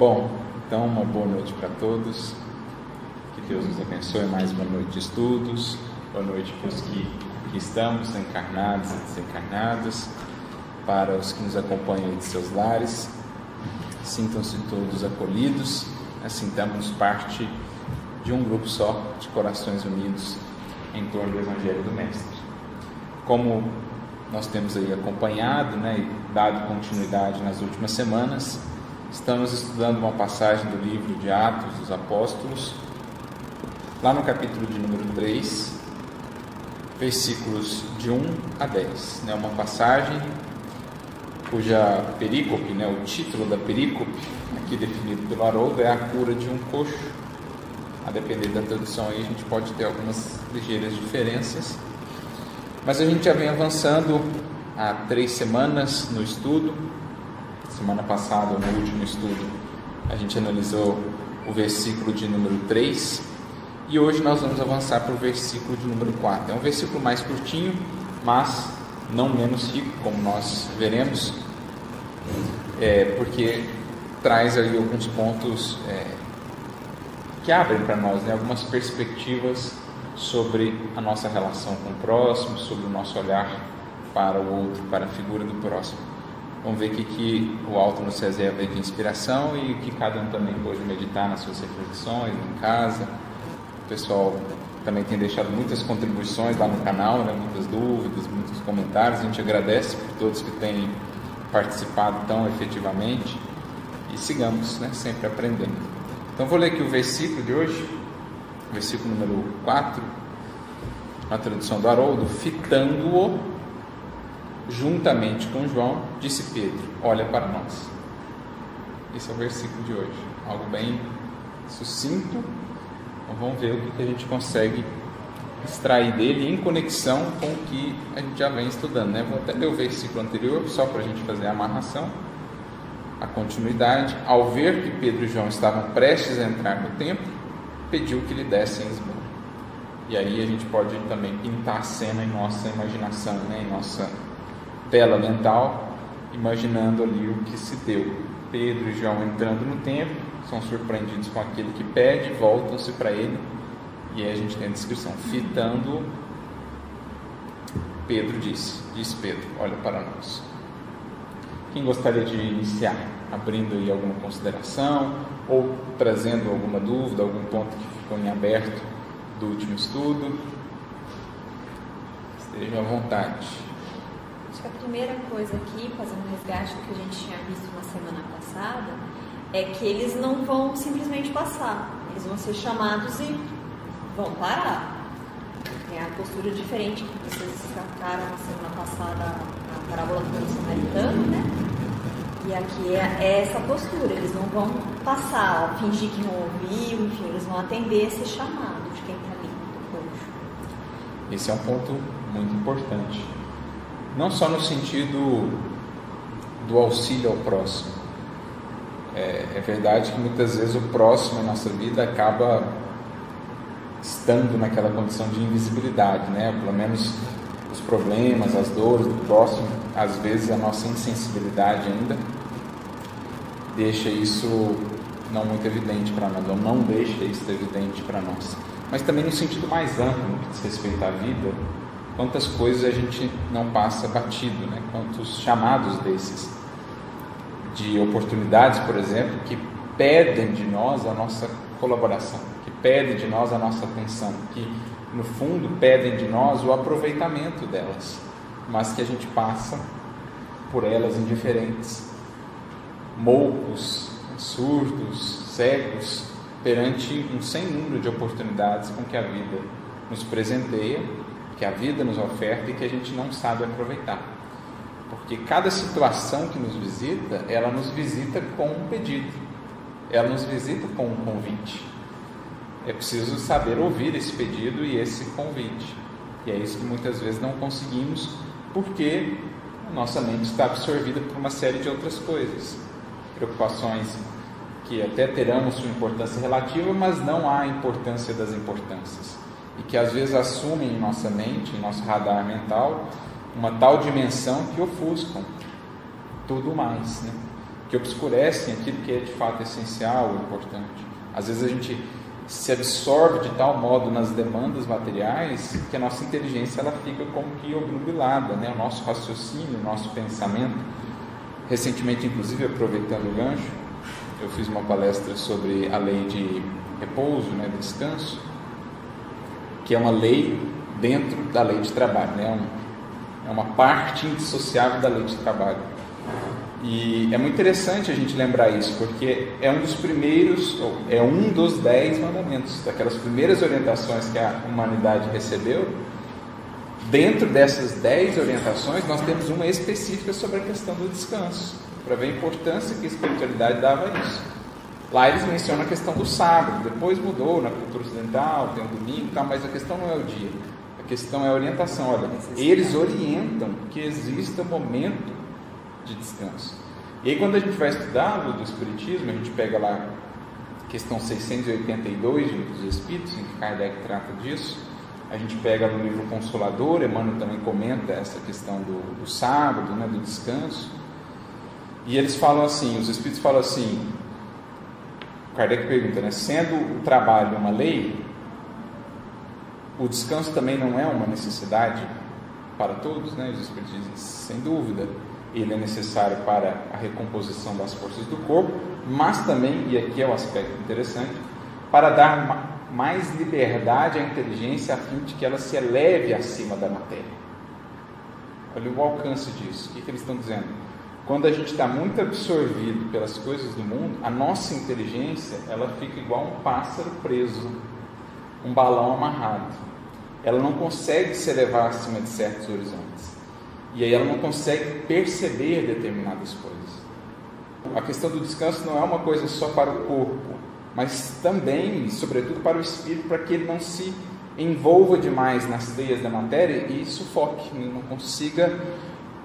Bom, então uma boa noite para todos. Que Deus nos abençoe mais uma noite de estudos. Boa noite para os que aqui estamos, encarnados e desencarnados, para os que nos acompanham de seus lares. Sintam-se todos acolhidos, assintamos parte de um grupo só de corações unidos em torno do Evangelho do Mestre. Como nós temos aí acompanhado né, e dado continuidade nas últimas semanas, estamos estudando uma passagem do livro de Atos dos Apóstolos, lá no capítulo de número 3, versículos de 1 a 10. Né, uma passagem cuja perícope, né, o título da perícope, aqui definido pelo Haroldo, é a cura de um coxo. A depender da tradução aí, a gente pode ter algumas ligeiras diferenças. Mas a gente já vem avançando há três semanas no estudo. Semana passada, no último estudo, a gente analisou o versículo de número 3 e hoje nós vamos avançar para o versículo de número 4. É um versículo mais curtinho, mas não menos rico, como nós veremos, é, porque traz alguns pontos é, que abrem para nós né, algumas perspectivas sobre a nossa relação com o próximo, sobre o nosso olhar para o outro, para a figura do próximo. Vamos ver o que, que o alto nos reserva de inspiração e o que cada um também pode meditar nas suas reflexões, em casa. O pessoal também tem deixado muitas contribuições lá no canal, né? muitas dúvidas, muitos comentários. A gente agradece por todos que têm participado tão efetivamente e sigamos né? sempre aprendendo. Então vou ler aqui o versículo de hoje, versículo número 4, na tradução do Haroldo, fitando-o juntamente com João, disse Pedro: Olha para nós. Esse é o versículo de hoje, algo bem sucinto. Então vamos ver o que a gente consegue extrair dele em conexão com o que a gente já vem estudando. Né? Vou até ler o versículo anterior, só para a gente fazer a amarração, a continuidade. Ao ver que Pedro e João estavam prestes a entrar no templo, pediu que lhe dessem esmola. E aí a gente pode também pintar a cena em nossa imaginação, né? em nossa tela mental, imaginando ali o que se deu. Pedro e João entrando no templo, são surpreendidos com aquele que pede, voltam-se para ele, e aí a gente tem a descrição, fitando, Pedro disse, disse Pedro, olha para nós. Quem gostaria de iniciar, abrindo aí alguma consideração, ou trazendo alguma dúvida, algum ponto que ficou em aberto do último estudo? Esteja à vontade. Acho que a primeira coisa aqui, fazendo um resgate do que a gente tinha visto na semana passada, é que eles não vão simplesmente passar, eles vão ser chamados e vão parar. É a postura diferente que vocês destacaram na semana passada, a parábola do samaritano, né? E aqui é, é, essa postura, eles não vão passar, fingir que não ouviu, enfim, eles vão atender esse chamado de quem está ali. Esse é um ponto muito importante. Não só no sentido do auxílio ao próximo. É, é verdade que muitas vezes o próximo em nossa vida acaba estando naquela condição de invisibilidade, né? Pelo menos os problemas, as dores do próximo, às vezes a nossa insensibilidade ainda deixa isso não muito evidente para nós, ou não deixa isso evidente para nós. Mas também no sentido mais amplo, no que diz respeito à vida, quantas coisas a gente não passa batido, né? Quantos chamados desses de oportunidades, por exemplo, que pedem de nós a nossa colaboração, que pedem de nós a nossa atenção, que no fundo pedem de nós o aproveitamento delas, mas que a gente passa por elas indiferentes, moucos, surdos, cegos perante um sem número de oportunidades com que a vida nos presenteia, que a vida nos oferta e que a gente não sabe aproveitar. Porque cada situação que nos visita, ela nos visita com um pedido, ela nos visita com um convite. É preciso saber ouvir esse pedido e esse convite. E é isso que muitas vezes não conseguimos, porque a nossa mente está absorvida por uma série de outras coisas. Preocupações que até terão sua importância relativa, mas não há importância das importâncias. E que às vezes assumem em nossa mente, em nosso radar mental, uma tal dimensão que ofuscam tudo mais. Né? que obscurecem aquilo que é de fato essencial, importante. Às vezes a gente se absorve de tal modo nas demandas materiais que a nossa inteligência ela fica como que obnubilada, né? O nosso raciocínio, o nosso pensamento. Recentemente, inclusive, aproveitando o gancho, eu fiz uma palestra sobre a lei de repouso, né, descanso, que é uma lei dentro da lei de trabalho, né? É uma parte indissociável da lei de trabalho. E é muito interessante a gente lembrar isso, porque é um dos primeiros, é um dos dez mandamentos, daquelas primeiras orientações que a humanidade recebeu. Dentro dessas dez orientações, nós temos uma específica sobre a questão do descanso, para ver a importância que a espiritualidade dava a isso. Lá eles mencionam a questão do sábado, depois mudou na cultura ocidental, tem o domingo e tal, mas a questão não é o dia, a questão é a orientação. Olha, eles orientam que exista momento de descanso. E aí, quando a gente vai estudar do Espiritismo, a gente pega lá questão 682 dos Espíritos, em que Kardec trata disso. A gente pega no livro Consolador, Emmanuel também comenta essa questão do, do sábado, né, do descanso. E eles falam assim, os Espíritos falam assim, Kardec pergunta, né, sendo o trabalho uma lei, o descanso também não é uma necessidade para todos, né? Os Espíritos dizem, sem dúvida ele é necessário para a recomposição das forças do corpo, mas também, e aqui é o um aspecto interessante, para dar mais liberdade à inteligência a fim de que ela se eleve acima da matéria. Olha o alcance disso. O que, que eles estão dizendo? Quando a gente está muito absorvido pelas coisas do mundo, a nossa inteligência ela fica igual um pássaro preso, um balão amarrado. Ela não consegue se elevar acima de certos horizontes. E aí ela não consegue perceber determinadas coisas. A questão do descanso não é uma coisa só para o corpo, mas também, sobretudo, para o espírito, para que ele não se envolva demais nas teias da matéria e sufoque, não consiga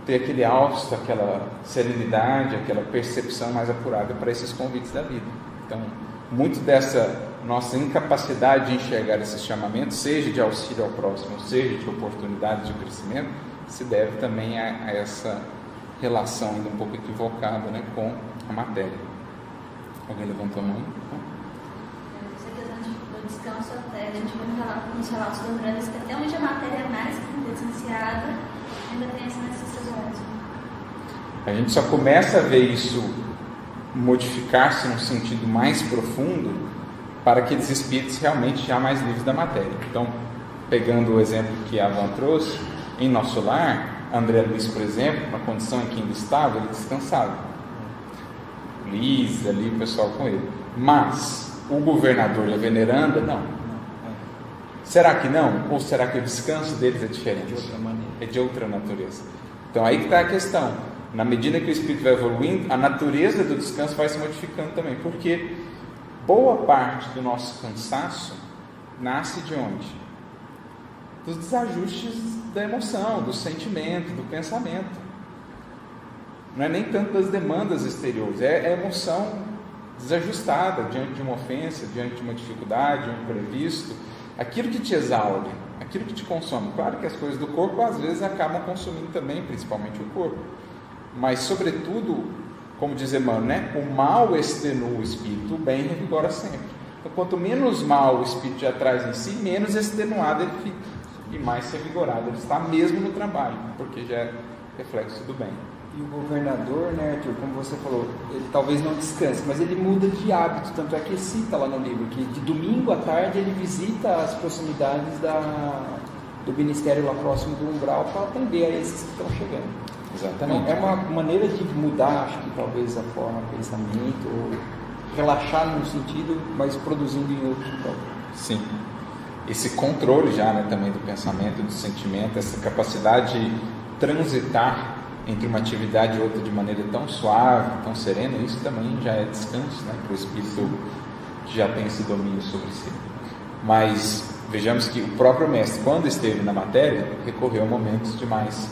ter aquele hausto, aquela serenidade, aquela percepção mais apurada para esses convites da vida. Então, muito dessa nossa incapacidade de enxergar esses chamamentos, seja de auxílio ao próximo, seja de oportunidades de crescimento, se deve também a, a essa relação ainda um pouco equivocada né, com a matéria. Alguém levantou a mão? Essa questão do descanso até, a gente vai nos relatos lembrando que até onde a matéria é mais licenciada, ainda tem essa necessidade. A gente só começa a ver isso modificar-se num sentido mais profundo para aqueles espíritos realmente já mais livres da matéria. Então, pegando o exemplo que a Van trouxe, em nosso lar, André Luiz, por exemplo, na condição em que ainda estava, ele descansava. Luiz, ali, o pessoal com ele. Mas o governador e a veneranda, não. Será que não? Ou será que o descanso deles é diferente? É de outra natureza. Então aí que está a questão. Na medida que o espírito vai evoluindo, a natureza do descanso vai se modificando também. Porque boa parte do nosso cansaço nasce de onde? dos desajustes da emoção, do sentimento, do pensamento. Não é nem tanto das demandas exteriores, é a emoção desajustada diante de uma ofensa, diante de uma dificuldade, um imprevisto, aquilo que te exaure, aquilo que te consome. Claro que as coisas do corpo às vezes acabam consumindo também, principalmente o corpo, mas sobretudo, como diz Emmanuel, né? o mal extenua o espírito, o bem revigora sempre. Então, quanto menos mal o espírito já traz em si, menos extenuado ele fica e mais ser vigorado. Ele está mesmo no trabalho, porque já é reflexo do bem. E o governador, né, Arthur, como você falou, ele talvez não descanse, mas ele muda de hábito. Tanto é que cita lá no livro que de domingo à tarde ele visita as proximidades da, do ministério lá próximo do umbral para atender a esses que estão chegando. Exatamente. É uma maneira de mudar, acho que talvez a forma de pensamento, ou relaxar num sentido, mas produzindo em outro. Então. Sim esse controle já né, também do pensamento, do sentimento, essa capacidade de transitar entre uma atividade e outra de maneira tão suave, tão serena, isso também já é descanso né, para o espírito que já tem esse domínio sobre si. Mas vejamos que o próprio mestre, quando esteve na matéria, recorreu a momentos de mais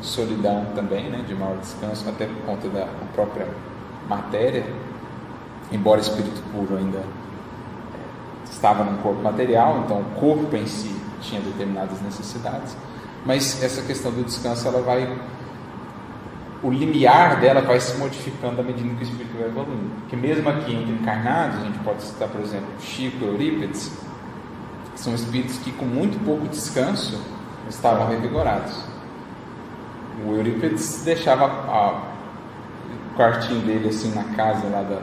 solidão também, né, de maior descanso, até por conta da própria matéria, embora espírito puro ainda estava num corpo material, então o corpo em si tinha determinadas necessidades, mas essa questão do descanso ela vai o limiar dela vai se modificando à medida que o espírito vai evoluindo. Porque mesmo aqui entre encarnados, a gente pode citar, por exemplo, Chico e Eurípides, são espíritos que com muito pouco descanso estavam revigorados. O Eurípides deixava a, o quartinho dele assim na casa lá da,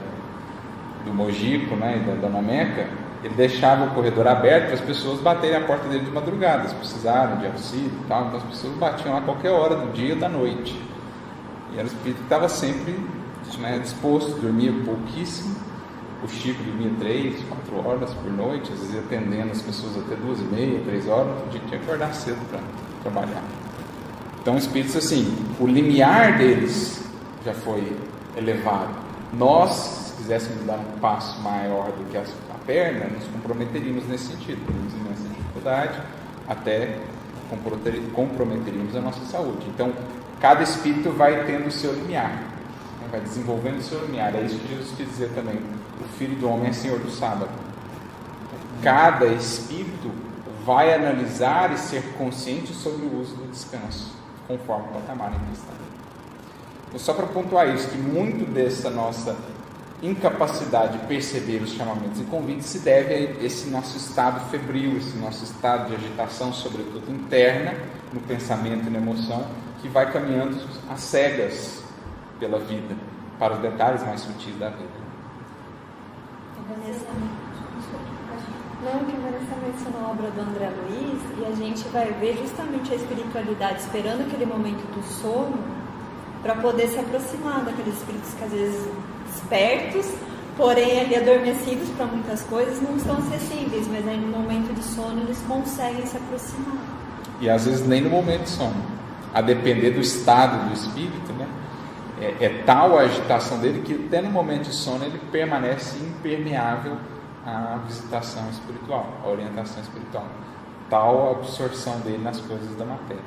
do Mojico, né, da Dona Meca, ele deixava o corredor aberto para as pessoas baterem a porta dele de madrugada, se precisaram de auxílio e tal, então as pessoas batiam lá qualquer hora do dia ou da noite. E era o espírito que estava sempre né, disposto, dormia pouquíssimo. O Chico dormia três, quatro horas por noite, às vezes atendendo as pessoas até duas e meia, três horas, dia tinha que acordar cedo para trabalhar. Então, espíritos assim, o limiar deles já foi elevado. Nós, se quiséssemos dar um passo maior do que a perna, nos comprometeríamos nesse sentido, teríamos imensa dificuldade, até comprometeríamos a nossa saúde. Então, cada espírito vai tendo o seu limiar, né? vai desenvolvendo o seu limiar. É isso que Jesus quis dizer também: o filho do homem é senhor do sábado. Cada espírito vai analisar e ser consciente sobre o uso do descanso, conforme o patamar em que está. Então, só para pontuar isso, que muito dessa nossa incapacidade de perceber os chamamentos e convites se deve a esse nosso estado febril, esse nosso estado de agitação, sobretudo interna, no pensamento e na emoção, que vai caminhando às cegas pela vida, para os detalhes mais sutis da vida. Não, que a Vanessa mencionou a obra do André Luiz e a gente vai ver justamente a espiritualidade esperando aquele momento do sono para poder se aproximar daqueles espíritos que às vezes espertos, porém ali adormecidos para muitas coisas, não estão acessíveis, mas aí no momento de sono eles conseguem se aproximar. E às vezes nem no momento de sono, a depender do estado do espírito, né? É, é tal a agitação dele que até no momento de sono ele permanece impermeável à visitação espiritual, à orientação espiritual. Tal a absorção dele nas coisas da matéria.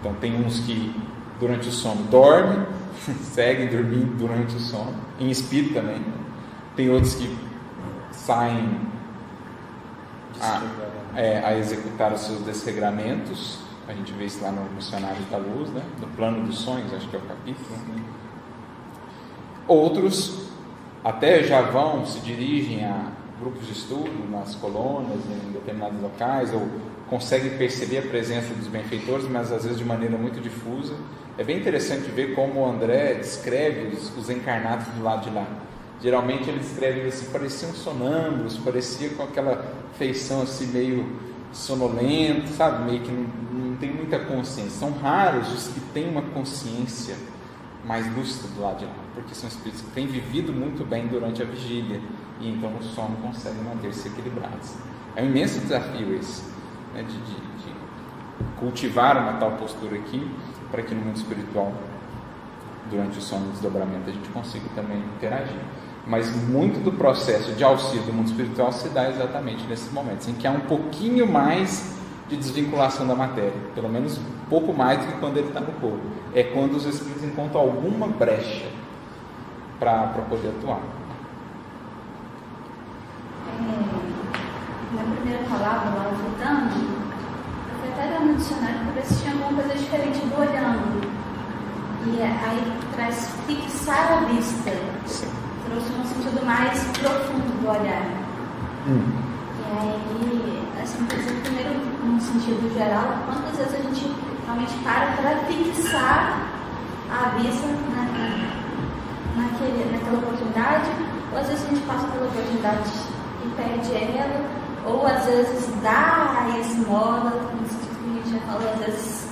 Então tem uns que durante o sono dormem, seguem dormindo durante o sono, em espírito também. Tem outros que saem a, é, a executar os seus desregramentos. A gente vê isso lá no Missionário da Luz, né? no Plano dos Sonhos, acho que é o capítulo. Né? Outros até já vão, se dirigem a grupos de estudo nas colônias, em determinados locais, ou conseguem perceber a presença dos benfeitores, mas às vezes de maneira muito difusa. É bem interessante ver como o André descreve os, os encarnados do lado de lá. Geralmente ele descreve assim, pareciam sonâmbulos, parecia com aquela feição assim meio sonolento, sabe? Meio que não, não tem muita consciência. São raros os que têm uma consciência mais lúcida do lado de lá, porque são espíritos que têm vivido muito bem durante a vigília e então no sono conseguem manter-se equilibrados. É um imenso desafio esse, né, de, de, de cultivar uma tal postura aqui para que no mundo espiritual, durante o sono e desdobramento, a gente consiga também interagir. Mas muito do processo de auxílio do mundo espiritual se dá exatamente nesses momentos, em que há um pouquinho mais de desvinculação da matéria, pelo menos pouco mais do que quando ele está no corpo. É quando os espíritos encontram alguma brecha para poder atuar. É, na primeira palavra, lá voltando, até no dicionário para ver se tinha alguma coisa diferente do olhando. E aí traz fixar a vista. Trouxe um sentido mais profundo do olhar. Hum. E aí, assim, primeiro, num sentido geral, quantas vezes a gente realmente para para fixar a vista na, naquele, naquela oportunidade, ou às vezes a gente passa pela oportunidade e perde ela, ou às vezes dá a esmola, já falou às vezes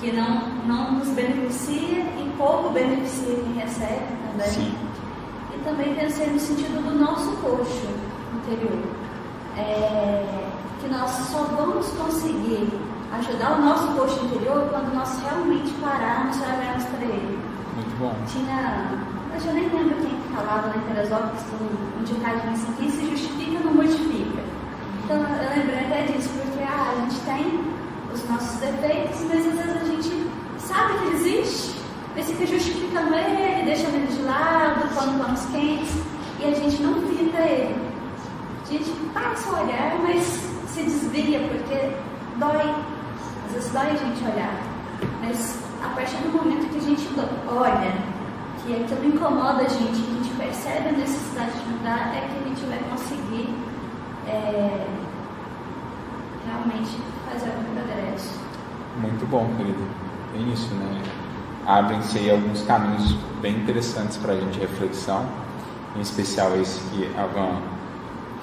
que não, não nos beneficia e pouco beneficia quem recebe também. Sim. E também pensei no sentido do nosso coxo interior. É, que nós só vamos conseguir ajudar o nosso coxo interior quando nós realmente pararmos e olharmos para ele. Muito bom. Tinha, eu já nem lembro quem falava na Teresópolis, um, um ditado assim, quem se justifica não modifica. Então eu lembrei até disso, porque ah, a gente tem os nossos defeitos, mas às vezes a gente sabe que ele existe, mas fica justificando ele, deixando ele de lado, pondo panos quentes, e a gente não fita ele. A gente passa a olhar, mas se desvia, porque dói. Dói a gente olhar. Mas a partir do momento que a gente olha, que aquilo incomoda a gente, que a gente percebe a necessidade de mudar, é que a gente vai conseguir é, realmente fazer algum progresso. Muito bom, querido. É isso, né? Abrem-se aí alguns caminhos bem interessantes para a gente reflexão, em especial esse que a Van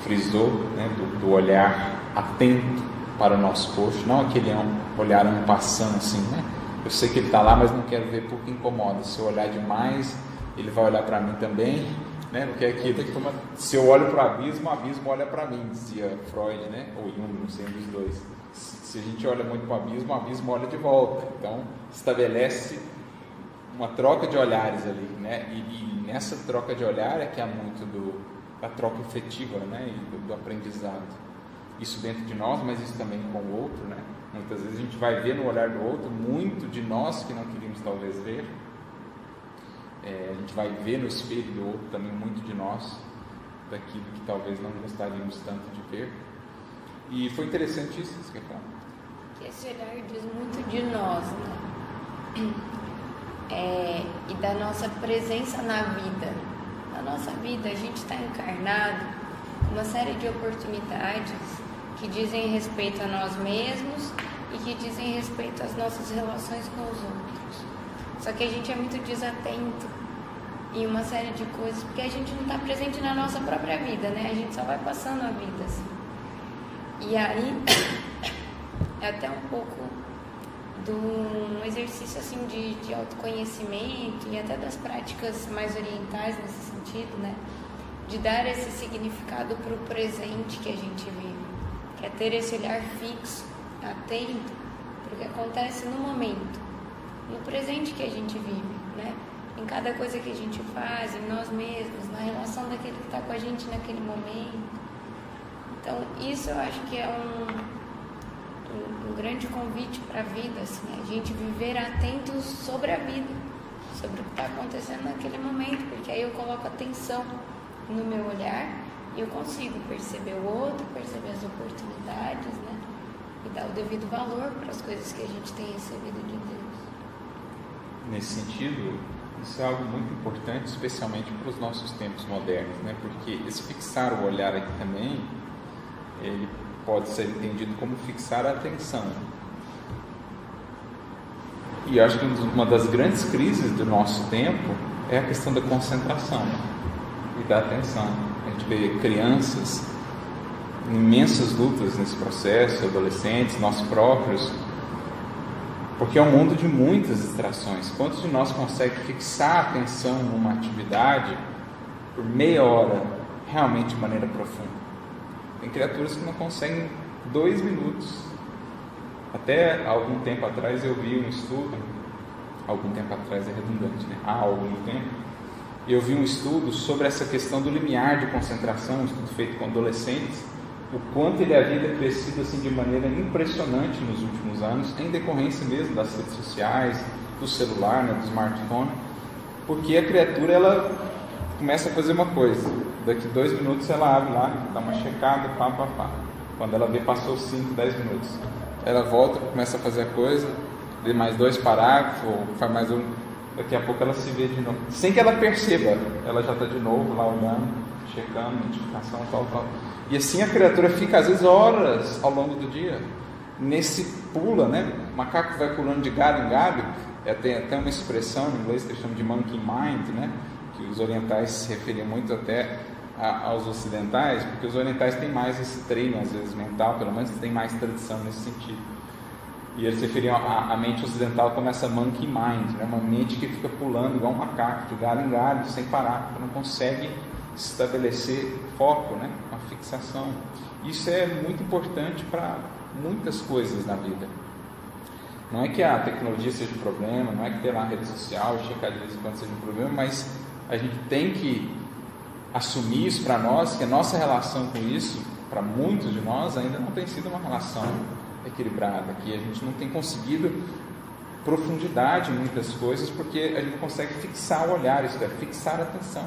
frisou, né, do, do olhar atento para o nosso coxo, não aquele olhar um passando assim, né? Eu sei que ele está lá, mas não quero ver porque incomoda. Se eu olhar demais, ele vai olhar para mim também, né? Porque é aquilo, se eu olho para o abismo, o abismo olha para mim, dizia Freud, né? Ou Jung, não sei, um dos dois. Se a gente olha muito para o abismo, o abismo olha de volta. Então, estabelece uma troca de olhares ali, né? E, e nessa troca de olhar é que há muito do, da troca efetiva, né? E do, do aprendizado isso dentro de nós, mas isso também com o outro, né? Muitas vezes a gente vai ver no olhar do outro muito de nós que não queríamos talvez ver. É, a gente vai ver no espelho do outro também muito de nós, daquilo que talvez não gostaríamos tanto de ver. E foi interessante isso, você quer falar? Esse olhar diz muito de nós, né? É, e da nossa presença na vida. Na nossa vida, a gente está encarnado com uma série de oportunidades que dizem respeito a nós mesmos e que dizem respeito às nossas relações com os outros. Só que a gente é muito desatento em uma série de coisas porque a gente não está presente na nossa própria vida, né? A gente só vai passando a vida assim. E aí é até um pouco de um exercício assim de, de autoconhecimento e até das práticas mais orientais nesse sentido, né? De dar esse significado para o presente que a gente vive é ter esse olhar fixo, atento, para o que acontece no momento, no presente que a gente vive, né? Em cada coisa que a gente faz, em nós mesmos, na relação daquele que está com a gente naquele momento. Então, isso eu acho que é um, um, um grande convite para a vida, assim, a gente viver atentos sobre a vida, sobre o que está acontecendo naquele momento, porque aí eu coloco atenção no meu olhar eu consigo perceber o outro, perceber as oportunidades, né? E dar o devido valor para as coisas que a gente tem recebido de Deus. Nesse sentido, isso é algo muito importante, especialmente para os nossos tempos modernos, né? Porque esse fixar o olhar aqui também, ele pode ser entendido como fixar a atenção. E acho que uma das grandes crises do nosso tempo é a questão da concentração e da atenção gente vê crianças, imensas lutas nesse processo, adolescentes, nós próprios, porque é um mundo de muitas distrações. Quantos de nós consegue fixar a atenção numa atividade por meia hora, realmente de maneira profunda? Tem criaturas que não conseguem dois minutos. Até algum tempo atrás eu vi um estudo, algum tempo atrás é redundante, né? Há algum tempo, eu vi um estudo sobre essa questão do limiar de concentração, um estudo feito com adolescentes, o quanto ele havia crescido assim de maneira impressionante nos últimos anos, em decorrência mesmo das redes sociais, do celular, né, do smartphone, porque a criatura ela começa a fazer uma coisa, daqui dois minutos ela abre lá, dá uma checada, pá, pá, pá. Quando ela vê, passou 5, 10 minutos. Ela volta, começa a fazer a coisa, lê mais dois parágrafos, faz mais um, daqui a pouco ela se vê de novo. Sem que ela perceba, ela já está de novo lá olhando, checando, notificação, tal, tal. E assim a criatura fica às vezes horas ao longo do dia nesse pula, né? O macaco vai pulando de galho em galho. É, tem até uma expressão em inglês que eles chamam de monkey mind, né? Que os orientais se referiam muito até a, aos ocidentais, porque os orientais têm mais esse treino, às vezes mental, pelo menos tem mais tradição nesse sentido. E eles referiam à, mente ocidental como essa monkey mind, né? uma mente que fica pulando igual um macaco, de galho em galho, sem parar, não consegue estabelecer foco, né? uma fixação. Isso é muito importante para muitas coisas na vida. Não é que a tecnologia seja um problema, não é que ter lá a rede social, checar de vez em quando seja um problema, mas a gente tem que assumir isso para nós, que a nossa relação com isso, para muitos de nós, ainda não tem sido uma relação equilibrada, que a gente não tem conseguido profundidade em muitas coisas porque a gente consegue fixar o olhar, isso é, fixar a atenção.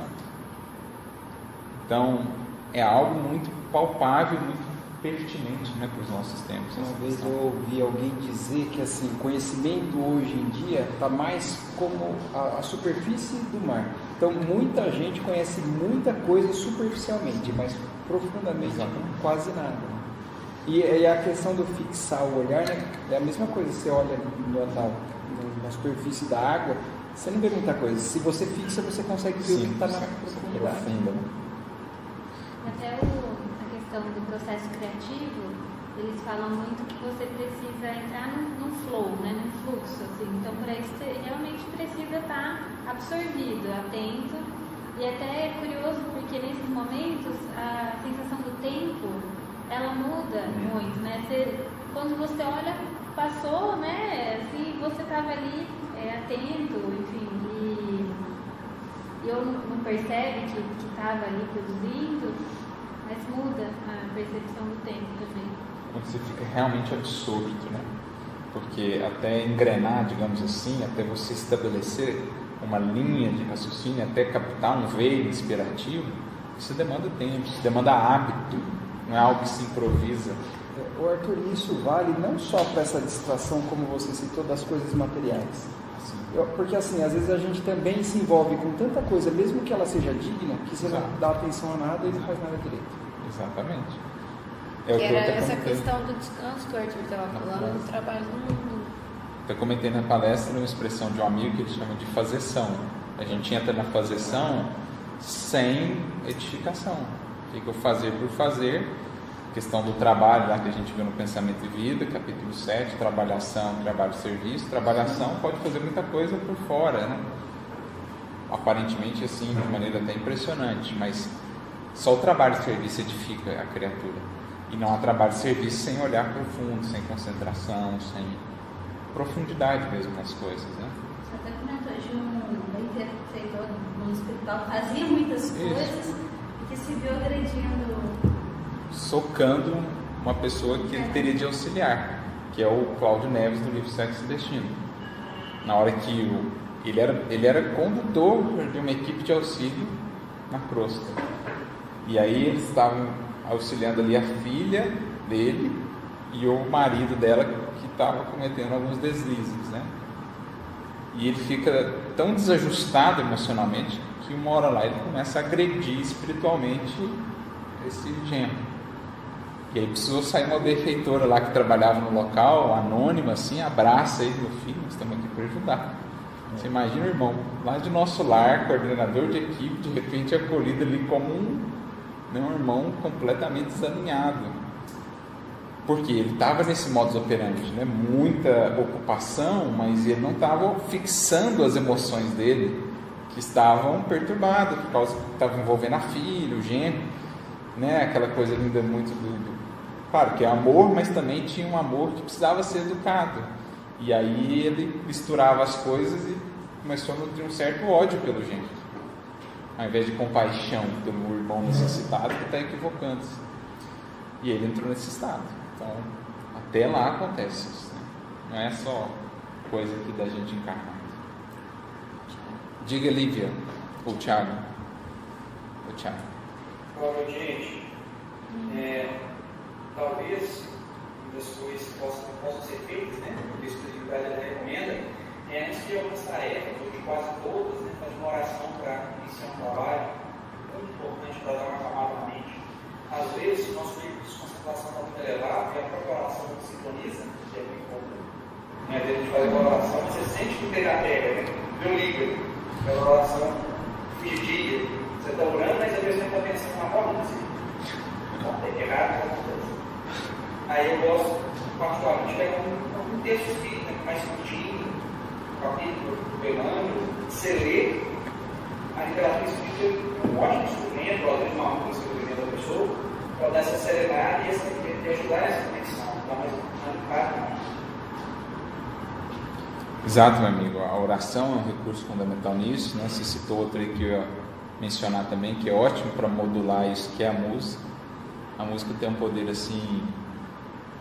Então, é algo muito palpável, muito pertinente né, para os nossos tempos. Uma vez eu ouvi alguém dizer que assim, conhecimento hoje em dia está mais como a, a, superfície do mar. Então muita gente conhece muita coisa superficialmente, mas profundamente Exatamente. quase nada. E, e, a questão do fixar o olhar né, é a mesma coisa. Você olha no, na, na superfície da água, você não vê muita coisa. Se você fixa, você consegue ver Sim, o que está na profundidade. Né? Até o, a questão do processo criativo, eles falam muito que você precisa entrar num, flow, né, num fluxo. Assim. Então, para isso, você realmente precisa estar tá absorvido, atento. E até é curioso, porque nesses momentos, a sensação do tempo, ela muda muito, né? Você, quando você olha, passou, né? Assim, você estava ali é, atento, enfim, e, e não, não percebe que estava ali produzindo, mas muda a percepção do tempo também. Quando você fica realmente absorto, né? Porque até engrenar, digamos assim, até você estabelecer uma linha de raciocínio, até captar um veio inspirativo, isso demanda tempo, isso demanda hábito, não é algo que se improvisa. O Arthur, isso vale não só para essa distração, como você citou, das coisas materiais. Eu, porque assim, às vezes a gente também se envolve com tanta coisa, mesmo que ela seja digna, que você Exato. não dá atenção a nada e não faz nada direito. Exatamente. É que era essa questão do descanso que o Arthur estava falando, do trabalho no mundo. Eu comentei na palestra uma expressão de um amigo que ele chama de fazeção. A gente entra na fazeção sem edificação. Fica o fazer por fazer questão do trabalho, lá que a gente viu no Pensamento e Vida, capítulo 7, trabalhação, trabalho e serviço. Trabalhação pode fazer muita coisa por fora, né? Aparentemente assim, de maneira até impressionante, mas só o trabalho e serviço edifica a criatura. E não há trabalho e serviço sem olhar profundo, sem concentração, sem profundidade mesmo nas coisas, né? Você até comentou de um benfeitor no espiritual fazia muitas coisas Isso. e que se viu agredindo socando uma pessoa que ele teria de auxiliar, que é o Cláudio Neves do livro Sexo e Destino. Na hora que o, ele, era, ele era condutor de uma equipe de auxílio na crosta. E aí eles estavam auxiliando ali a filha dele e o marido dela que estava cometendo alguns deslizes, né? E ele fica tão desajustado emocionalmente que uma hora lá ele começa a agredir espiritualmente esse genro. E aí precisou sair uma benfeitora lá que trabalhava no local, anônima, assim, abraça ele, meu filho, nós estamos aqui para ajudar. Você imagina irmão, lá de nosso lar, coordenador de equipe, de repente acolhido ali como um, né, um irmão completamente desalinhado. Porque ele estava nesse modus operandi, né? muita ocupação, mas ele não estava fixando as emoções dele, que estavam perturbadas, por causa que estava envolvendo a filha, o genro, né? aquela coisa ainda muito do, do Claro que é amor, mas também tinha um amor que precisava ser educado. E aí ele misturava as coisas e começou a nutrir um certo ódio pelo gente. Ao invés de compaixão pelo irmão necessitado que está equivocando-se. E ele entrou nesse estado. Então, até lá acontece isso. Né? Não é só coisa aqui da gente encarnada. Diga, Lívia, ou Thiago. O Thiago. Boa gente. É, talvez das coisas que possam, possam ser feitas, né? Por isso que o recomenda, é antes de algumas tarefas, ou de quase todas, né? fazer uma oração para iniciar um trabalho, muito importante para dar uma camada na mente. Às vezes, o nosso nível de concentração está muito elevado e a própria oração não sintoniza, que é muito comum. Né? A gente faz uma oração, você sente que tem na pega, né? Meu língua, é uma oração fugidinha. Você está orando, mas às vezes você está pensando na assim. Não, tem que errar, não Aí eu gosto, particularmente, de um, um texto espírita mais curtinho, um capítulo, velando, você lê. A literatura espírita é um ótimo instrumento, às vezes uma música do da pessoa, para dar essa serenidade e, ajudar essa conexão, dar mais um Exato, meu amigo. A oração é um recurso fundamental nisso. Né? Você citou outro aí que eu ia mencionar também, que é ótimo para modular isso, que é a música. A música tem um poder assim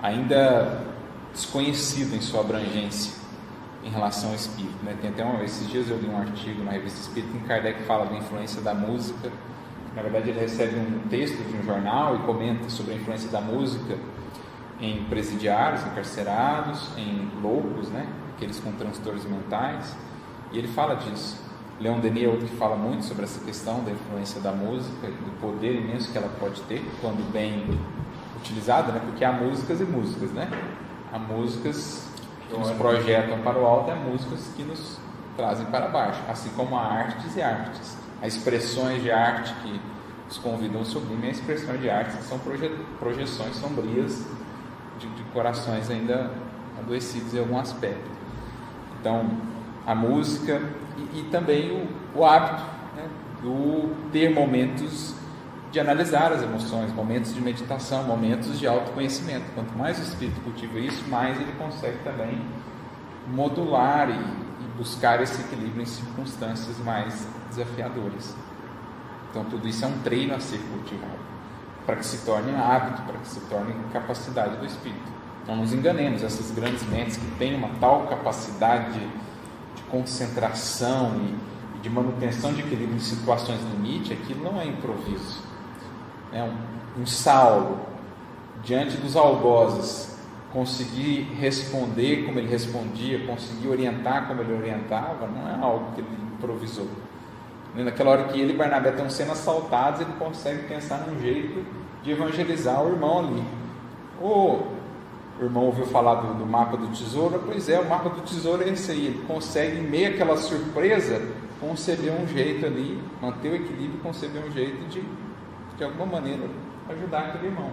ainda desconhecido em sua abrangência em relação ao espírito. Né? Tem até uma, esses dias eu li um artigo na revista Espírita em Kardec fala da influência da música na verdade, ele recebe um texto de um jornal e comenta sobre a influência da música em presidiários, encarcerados, em loucos, né? Aqueles com transtornos mentais, e ele fala disso. Leon Denis é outro que fala muito sobre essa questão da influência da música, do poder imenso que ela pode ter quando bem utilizada, né? porque há músicas e músicas, né? Há músicas que nos projetam para o alto e há músicas que nos trazem para baixo, assim como há artes e artes. Há expressões de arte que nos convidam a sublimar, e expressões de arte que são proje projeções sombrias de, de corações ainda adoecidos em algum aspecto. Então, a música e, e também o, o hábito né, do ter momentos de analisar as emoções, momentos de meditação, momentos de autoconhecimento. Quanto mais o espírito cultiva isso, mais ele consegue também modular e, e buscar esse equilíbrio em circunstâncias mais desafiadoras. Então, tudo isso é um treino a ser cultivado para que se torne hábito, para que se torne capacidade do espírito. Não nos enganemos, essas grandes mentes que têm uma tal capacidade de, concentração e, e, de manutenção de equilíbrio em situações limite, aquilo não é improviso. É um, um Saulo, diante dos algozes, conseguir responder como ele respondia, conseguir orientar como ele orientava, não é algo que ele improvisou. Naquela hora que ele e Barnabé estão sendo assaltados, ele consegue pensar num jeito de evangelizar o irmão ali. Ou o irmão ouviu falar do, do, mapa do tesouro, pois é, o mapa do tesouro é esse aí. Ele consegue, em meio àquela surpresa, conceber um jeito ali, manter o equilíbrio, conceber um jeito de, de alguma maneira, ajudar aquele irmão.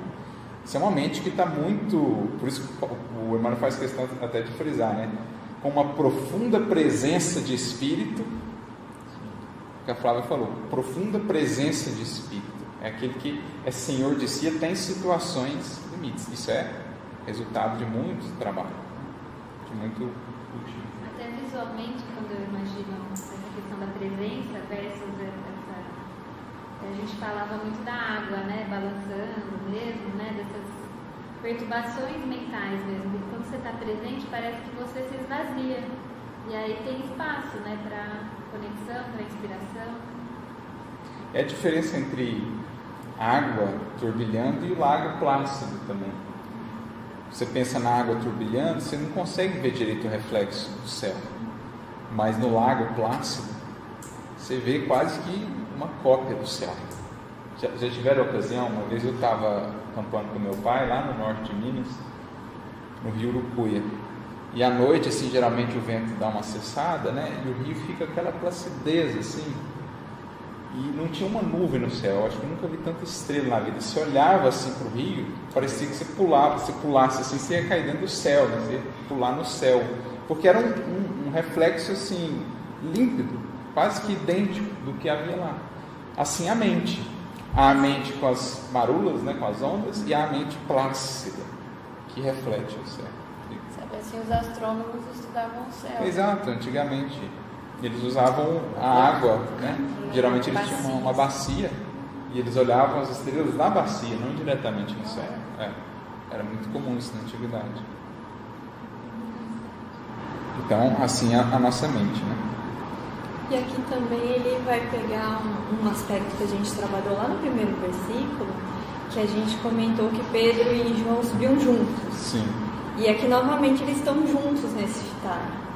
Isso é uma mente que está muito. Por isso que o irmão faz questão até de frisar, né? Com uma profunda presença de espírito, que a Flávia falou, profunda presença de espírito. É aquele que é senhor de si até em situações limites. Isso é resultado de muito trabalho, de muito. Até visualmente, quando eu imagino essa questão da presença versus essa. A gente falava muito da água, né? Balançando mesmo, né? Dessas perturbações mentais mesmo. Quando você está presente, parece que você se esvazia. E aí tem espaço, né? Para conexão, para inspiração. É a diferença entre água turbilhando e o lago plácido também. Você pensa na água turbilhando, você não consegue ver direito o reflexo do céu. Mas no lago plácido, você vê quase que uma cópia do céu. Já, já tiveram ocasião? Uma vez eu estava acampando com meu pai lá no norte de Minas, no rio Urucuia. E à noite, assim, geralmente o vento dá uma cessada, né? E o rio fica aquela placidez, assim, e não tinha uma nuvem no céu. Acho que eu nunca vi tanta estrela na vida. Você olhava assim para o rio, parecia que você pulava, você pulasse assim, você ia cair dentro do céu, né? você ia pular no céu, porque era um, um, um reflexo assim límpido, quase que idêntico do que havia lá. Assim a mente, a mente com as marulas, né, com as ondas, e a mente plácida que reflete o céu. Sabe assim, os astrônomos estudavam o céu. Exato, antigamente eles usavam a água, né? Geralmente eles tinham uma, uma bacia e eles olhavam as estrelas na bacia, não diretamente no céu. É, era muito comum isso na antiguidade. Então, assim a, a nossa mente, né? E aqui também ele vai pegar um, um, aspecto que a gente trabalhou lá no primeiro versículo, que a gente comentou que Pedro e João subiam juntos. Sim. E aqui novamente eles estão juntos nesse ditado.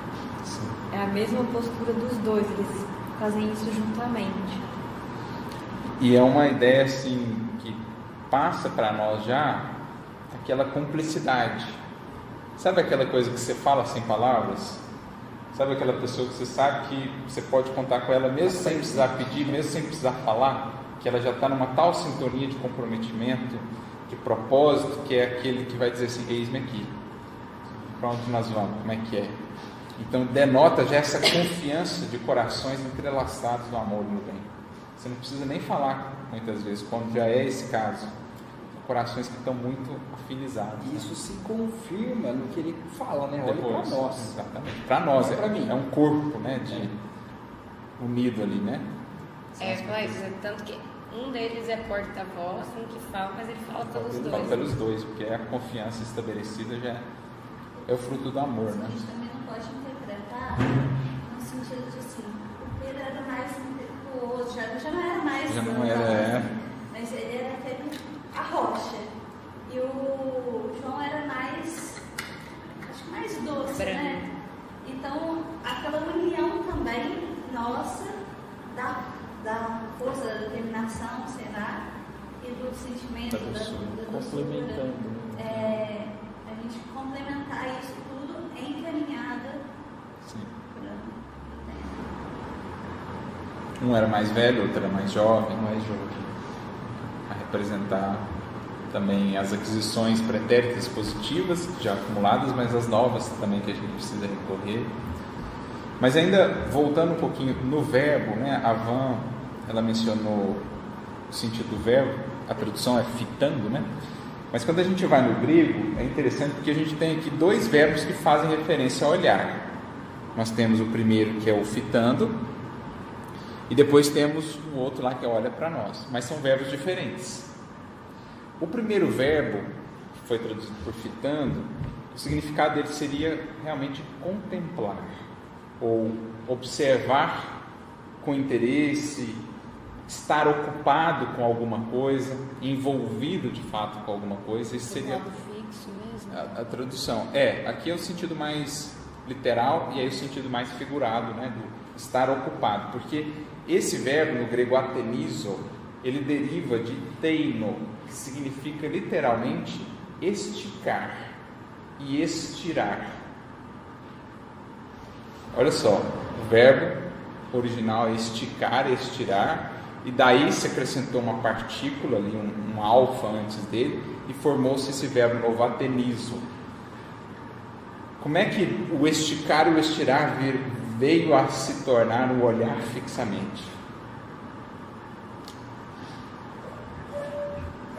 É a mesma postura dos dois, eles fazem isso juntamente. E é uma ideia assim que passa para nós já aquela cumplicidade. Sabe aquela coisa que você fala sem palavras? Sabe aquela pessoa que você sabe que você pode contar com ela mesmo sem precisar pedir, mesmo sem precisar falar? Que ela já está numa tal sintonia de comprometimento, de propósito, que é aquele que vai dizer assim: eis-me aqui. Para onde nós vamos? Como é que é? Então denota já essa confiança de corações entrelaçados no amor e no bem. Você não precisa nem falar muitas vezes, quando já é esse caso. Corações que estão muito afinizados. Isso né? se confirma no que ele fala, né? Olha para nós. Exatamente. Para nós, é, mim. é um corpo né, de, é. unido ali, né? É, mas tanto que um deles é porta-voz, um que fala, mas ele fala pelos ele dois. Fala pelos dois, porque a confiança estabelecida já é o fruto do amor, né? Pode interpretar no sentido de assim, o Pedro era mais o outro, já, já não era mais. Já não era, é. Mas ele era aquele, a rocha. E o João era mais, acho que mais doce, né? Então, aquela união também nossa, da, da força da determinação, será? E do sentimento, da, da, da complementando. É, a gente complementar isso tudo em caminhada. Sim. Um era mais velho, outro era mais jovem. Mais jovem. A representar também as aquisições pretéritas positivas já acumuladas, mas as novas também que a gente precisa recorrer. Mas ainda voltando um pouquinho no verbo, né? A Van, ela mencionou o sentido do verbo, a tradução é fitando, né? Mas quando a gente vai no grego, é interessante porque a gente tem aqui dois verbos que fazem referência ao olhar. Nós temos o primeiro que é o fitando, e depois temos um outro lá que olha para nós, mas são verbos diferentes. O primeiro verbo, que foi traduzido por fitando, o significado dele seria realmente contemplar ou observar com interesse, estar ocupado com alguma coisa, envolvido de fato com alguma coisa. Isso seria fixo mesmo. A, a, tradução. É, aqui é o sentido mais literal e aí o sentido mais figurado, né, do estar ocupado, porque esse verbo no grego atenizo, ele deriva de teino, que significa literalmente esticar e estirar. Olha só, o verbo original é esticar, estirar, e daí se acrescentou uma partícula ali, um, um alfa antes dele, e formou-se esse verbo novo atenizo. Como é que o esticar e o estirar veio a se tornar o olhar fixamente?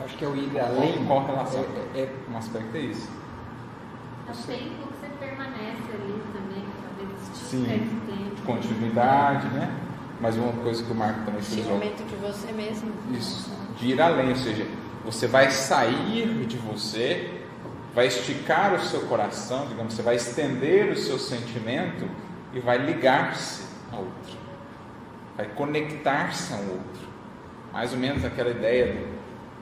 Acho que é o ir além. Qual relação? É, é, um aspecto é isso. É o tempo que você permanece ali também, talvez Sim, continuidade, né? Mas uma coisa que o Marco também fez. momento de você mesmo. Isso, de ir além, ou seja, você vai sair de você, vai esticar o seu coração, digamos, você vai estender o seu sentimento e vai ligar-se ao outro, vai conectar-se ao outro. Mais ou menos aquela ideia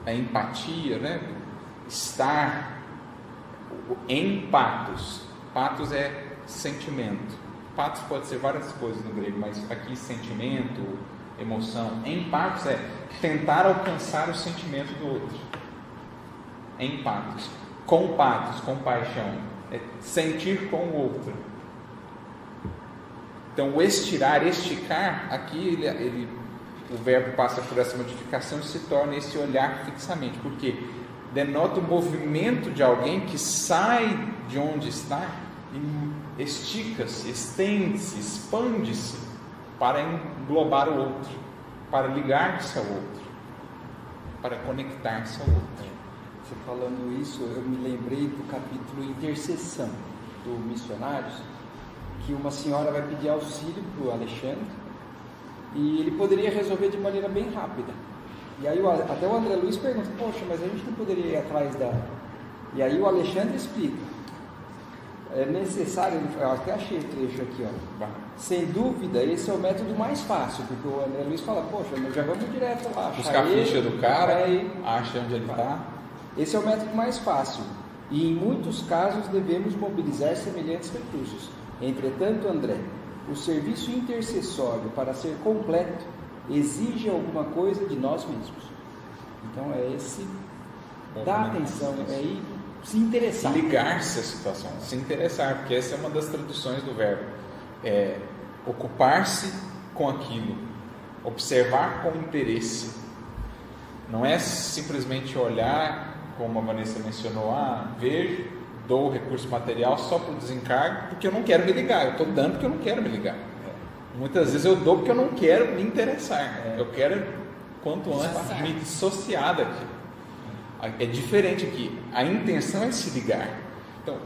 da empatia, né? estar em patos. Patos é sentimento. Patos pode ser várias coisas no grego, mas aqui sentimento, emoção. Em patos é tentar alcançar o sentimento do outro. Em patos. Com patos, compaixão. É sentir com o outro. Então, o estirar, esticar, aqui ele, ele, o verbo passa por essa modificação e se torna esse olhar fixamente, porque denota o movimento de alguém que sai de onde está e estica-se, estende-se, expande-se para englobar o outro, para ligar-se ao outro, para conectar-se ao outro. Você falando isso, eu me lembrei do capítulo Intercessão do Missionários, que uma senhora vai pedir auxílio para o Alexandre e ele poderia resolver de maneira bem rápida. E aí até o André Luiz pergunta, poxa, mas a gente não poderia ir atrás da. E aí o Alexandre explica. É necessário, eu até achei o trecho aqui, ó. Sem dúvida, esse é o método mais fácil, porque o André Luiz fala, poxa, nós já vamos direto lá. Buscar a ficha do cara, é, acha onde ele está. Esse é o método mais fácil. E em muitos casos devemos mobilizar semelhantes recursos. Entretanto, André, o serviço intercessório, para ser completo, exige alguma coisa de nós mesmos. Então é esse dar atenção, é ir se interessar. Ligar-se à situação, se interessar, porque essa é uma das traduções do verbo. É ocupar-se com aquilo, observar com interesse. Não é simplesmente olhar, como a Vanessa mencionou, ah, vejo, dou o recurso material só para o desencargo, porque eu não quero me ligar. Eu estou dando porque eu não quero me ligar. Muitas vezes eu dou porque eu não quero me interessar. É. Eu quero, quanto antes, me dissociar daquilo. É diferente aqui. A intenção é se ligar. Então,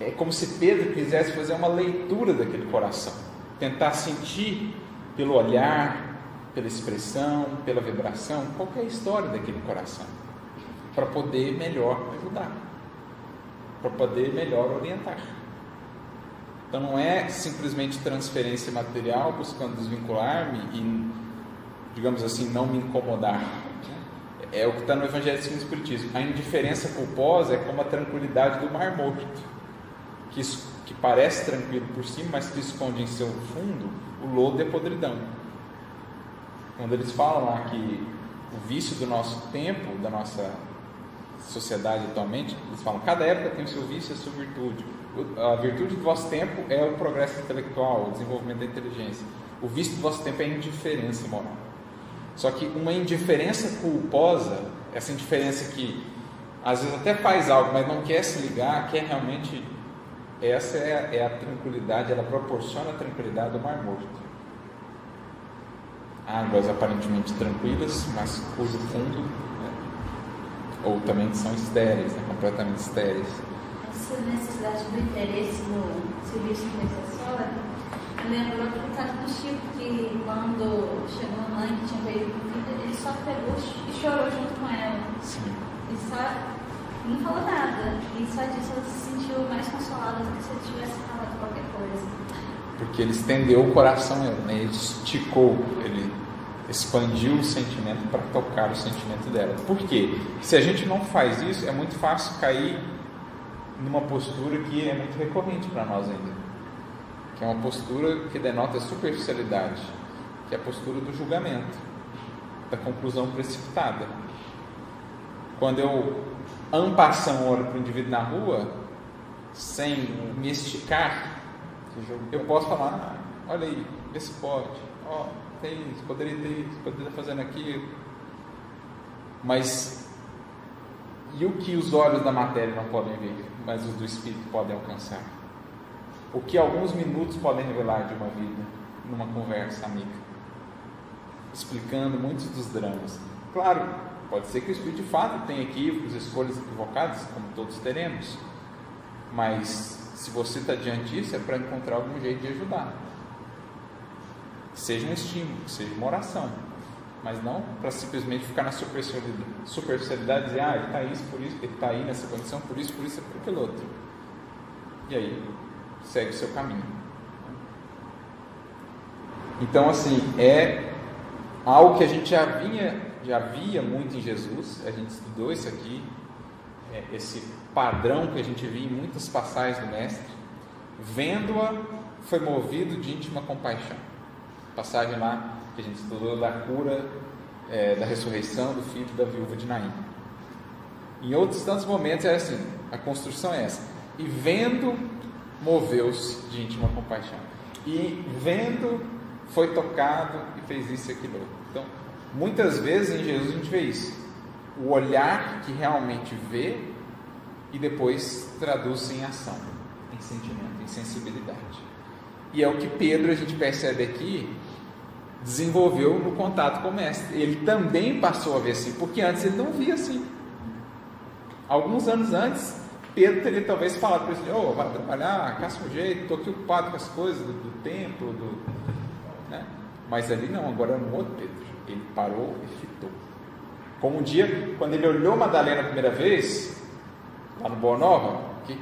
é como se Pedro quisesse fazer uma leitura daquele coração. Tentar sentir pelo olhar, pela expressão, pela vibração, qualquer história daquele coração. Para poder melhor ajudar. Para poder melhor orientar. Então não é simplesmente transferência material buscando desvincular-me e digamos assim, não me incomodar. É o que está no Evangelho segundo o Espiritismo. A indiferença culposa é como a tranquilidade do Mar Morto, que, que parece tranquilo por cima, mas que esconde em seu fundo o lodo e a podridão. Quando eles falam lá que o vício do nosso tempo, da nossa sociedade atualmente, eles falam cada época tem o seu vício e a sua virtude. A virtude do vosso tempo é o progresso intelectual, o desenvolvimento da inteligência. O vício do vosso tempo é a indiferença moral. Só que uma indiferença culposa, essa indiferença que às vezes até faz algo, mas não quer se ligar, quer realmente. Essa é a, é a tranquilidade, ela proporciona a tranquilidade do mar morto. Águas aparentemente tranquilas, mas cujo fundo, ou também são estéreis, né, completamente estéreis. Essa necessidade do interesse no serviço intercessório lembrou do caso do Chico, que quando chegou a mãe que tinha perdido filho, ele só pegou e chorou junto com ela. Sim. E só não falou nada. E só disso ela se sentiu mais consolada do que se ele tivesse falado qualquer coisa. Porque ele estendeu o coração, né? ele esticou, ele expandiu o sentimento para tocar o sentimento dela. Por quê? Se a gente não faz isso, é muito fácil cair numa postura que é muito recorrente para nós ainda que é uma postura que denota superficialidade, que é a postura do julgamento, da conclusão precipitada. Quando eu ampassam olho para o indivíduo na rua, sem me esticar, eu posso falar, olha aí, vê se pode, ó, oh, tem isso, poderia ter isso, poderia estar fazendo aquilo. Mas e o que os olhos da matéria não podem ver, mas os do espírito podem alcançar? o que alguns minutos podem revelar de uma vida numa conversa amiga, explicando muitos dos dramas. Claro, pode ser que o espírito de fato tenha equívocos, escolhas equivocadas, como todos teremos, mas se você está diante disso, é para encontrar algum jeito de ajudar. Seja um estímulo, seja uma oração, mas não para simplesmente ficar na superficialidade, superficialidade e dizer, ah, ele está isso, por isso, ele está aí nessa condição, por isso, por isso, por aquele outro. E aí, segue o seu caminho. Então, assim, é algo que a gente já vinha, já via muito em Jesus, a gente estudou isso aqui, é, esse padrão que a gente via em muitas passagens do Mestre, vendo-a, foi movido de íntima compaixão. Passagem lá que a gente estudou da cura, é, da ressurreição do filho da viúva de Naim. Em outros tantos momentos é assim, a construção é essa. E vendo moveu-se de íntima compaixão. E vendo, foi tocado e fez isso e aquilo. Então, muitas vezes em Jesus a gente vê isso. O olhar que realmente vê e depois traduz em ação, em sentimento, em sensibilidade. E é o que Pedro, a gente percebe aqui, desenvolveu no contato com o mestre. Ele também passou a ver assim, porque antes ele não via assim. Alguns anos antes, Pedro teria talvez falado para ele, oh, vai trabalhar, caça um jeito, estou aqui ocupado com as coisas do, do templo, do, né? mas ali não, agora no outro Pedro, ele parou e fitou. Como um dia, quando ele olhou Madalena a primeira vez, lá no Boa Nova, que,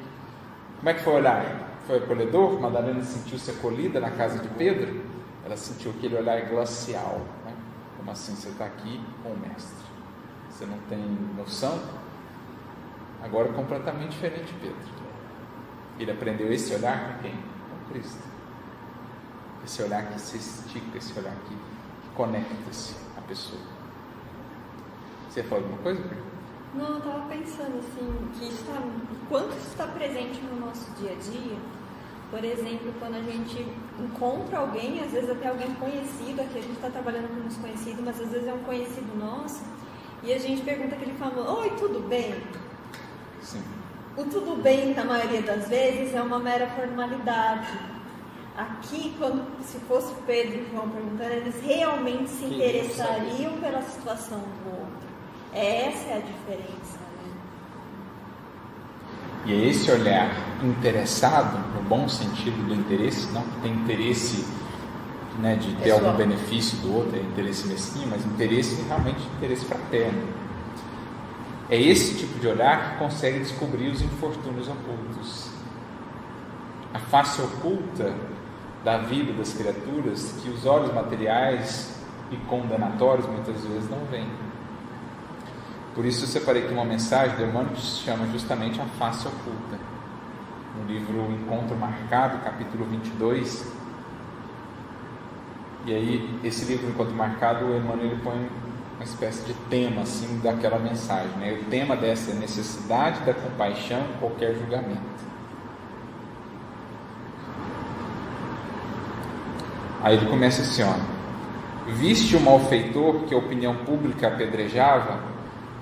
como é que foi olhar? Foi acolhedor? Madalena sentiu-se acolhida na casa de Pedro? Ela sentiu aquele olhar glacial, né? como assim, você está aqui com o mestre, você não tem noção Agora completamente diferente Pedro. Ele aprendeu esse olhar com quem? Com Cristo. Esse olhar que se estica, esse olhar que, conecta-se à pessoa. Você ia falar alguma coisa? Não, eu estava pensando assim, que está, quanto isso está presente no nosso dia a dia. Por exemplo, quando a gente encontra alguém, às vezes até alguém conhecido, aqui a gente está trabalhando com um desconhecido, mas às vezes é um conhecido nosso, e a gente pergunta aquele famoso, oi, tudo bem? Sim. O tudo bem, na maioria das vezes, é uma mera formalidade. Aqui, quando se fosse Pedro e João perguntando, eles realmente se interessariam pela situação do outro. Essa é a diferença. Né? E é esse olhar interessado, no bom sentido do interesse, não que tem interesse né, de ter algum benefício do outro, é interesse mesquinho, mas interesse realmente interesse fraterno é esse tipo de olhar que consegue descobrir os infortúnios ocultos. A face oculta da vida das criaturas que os olhos materiais e condenatórios muitas vezes não vêm. Por isso eu separei aqui uma mensagem Emmanuel que se chama justamente a face oculta. No livro Encontro Marcado, capítulo 22. E aí, esse livro Encontro Marcado, o Emmanuel ele põe uma espécie de tema assim daquela mensagem. Né? O tema dessa é necessidade da compaixão qualquer julgamento. Aí ele começa assim, ó. Viste o malfeitor que a opinião pública apedrejava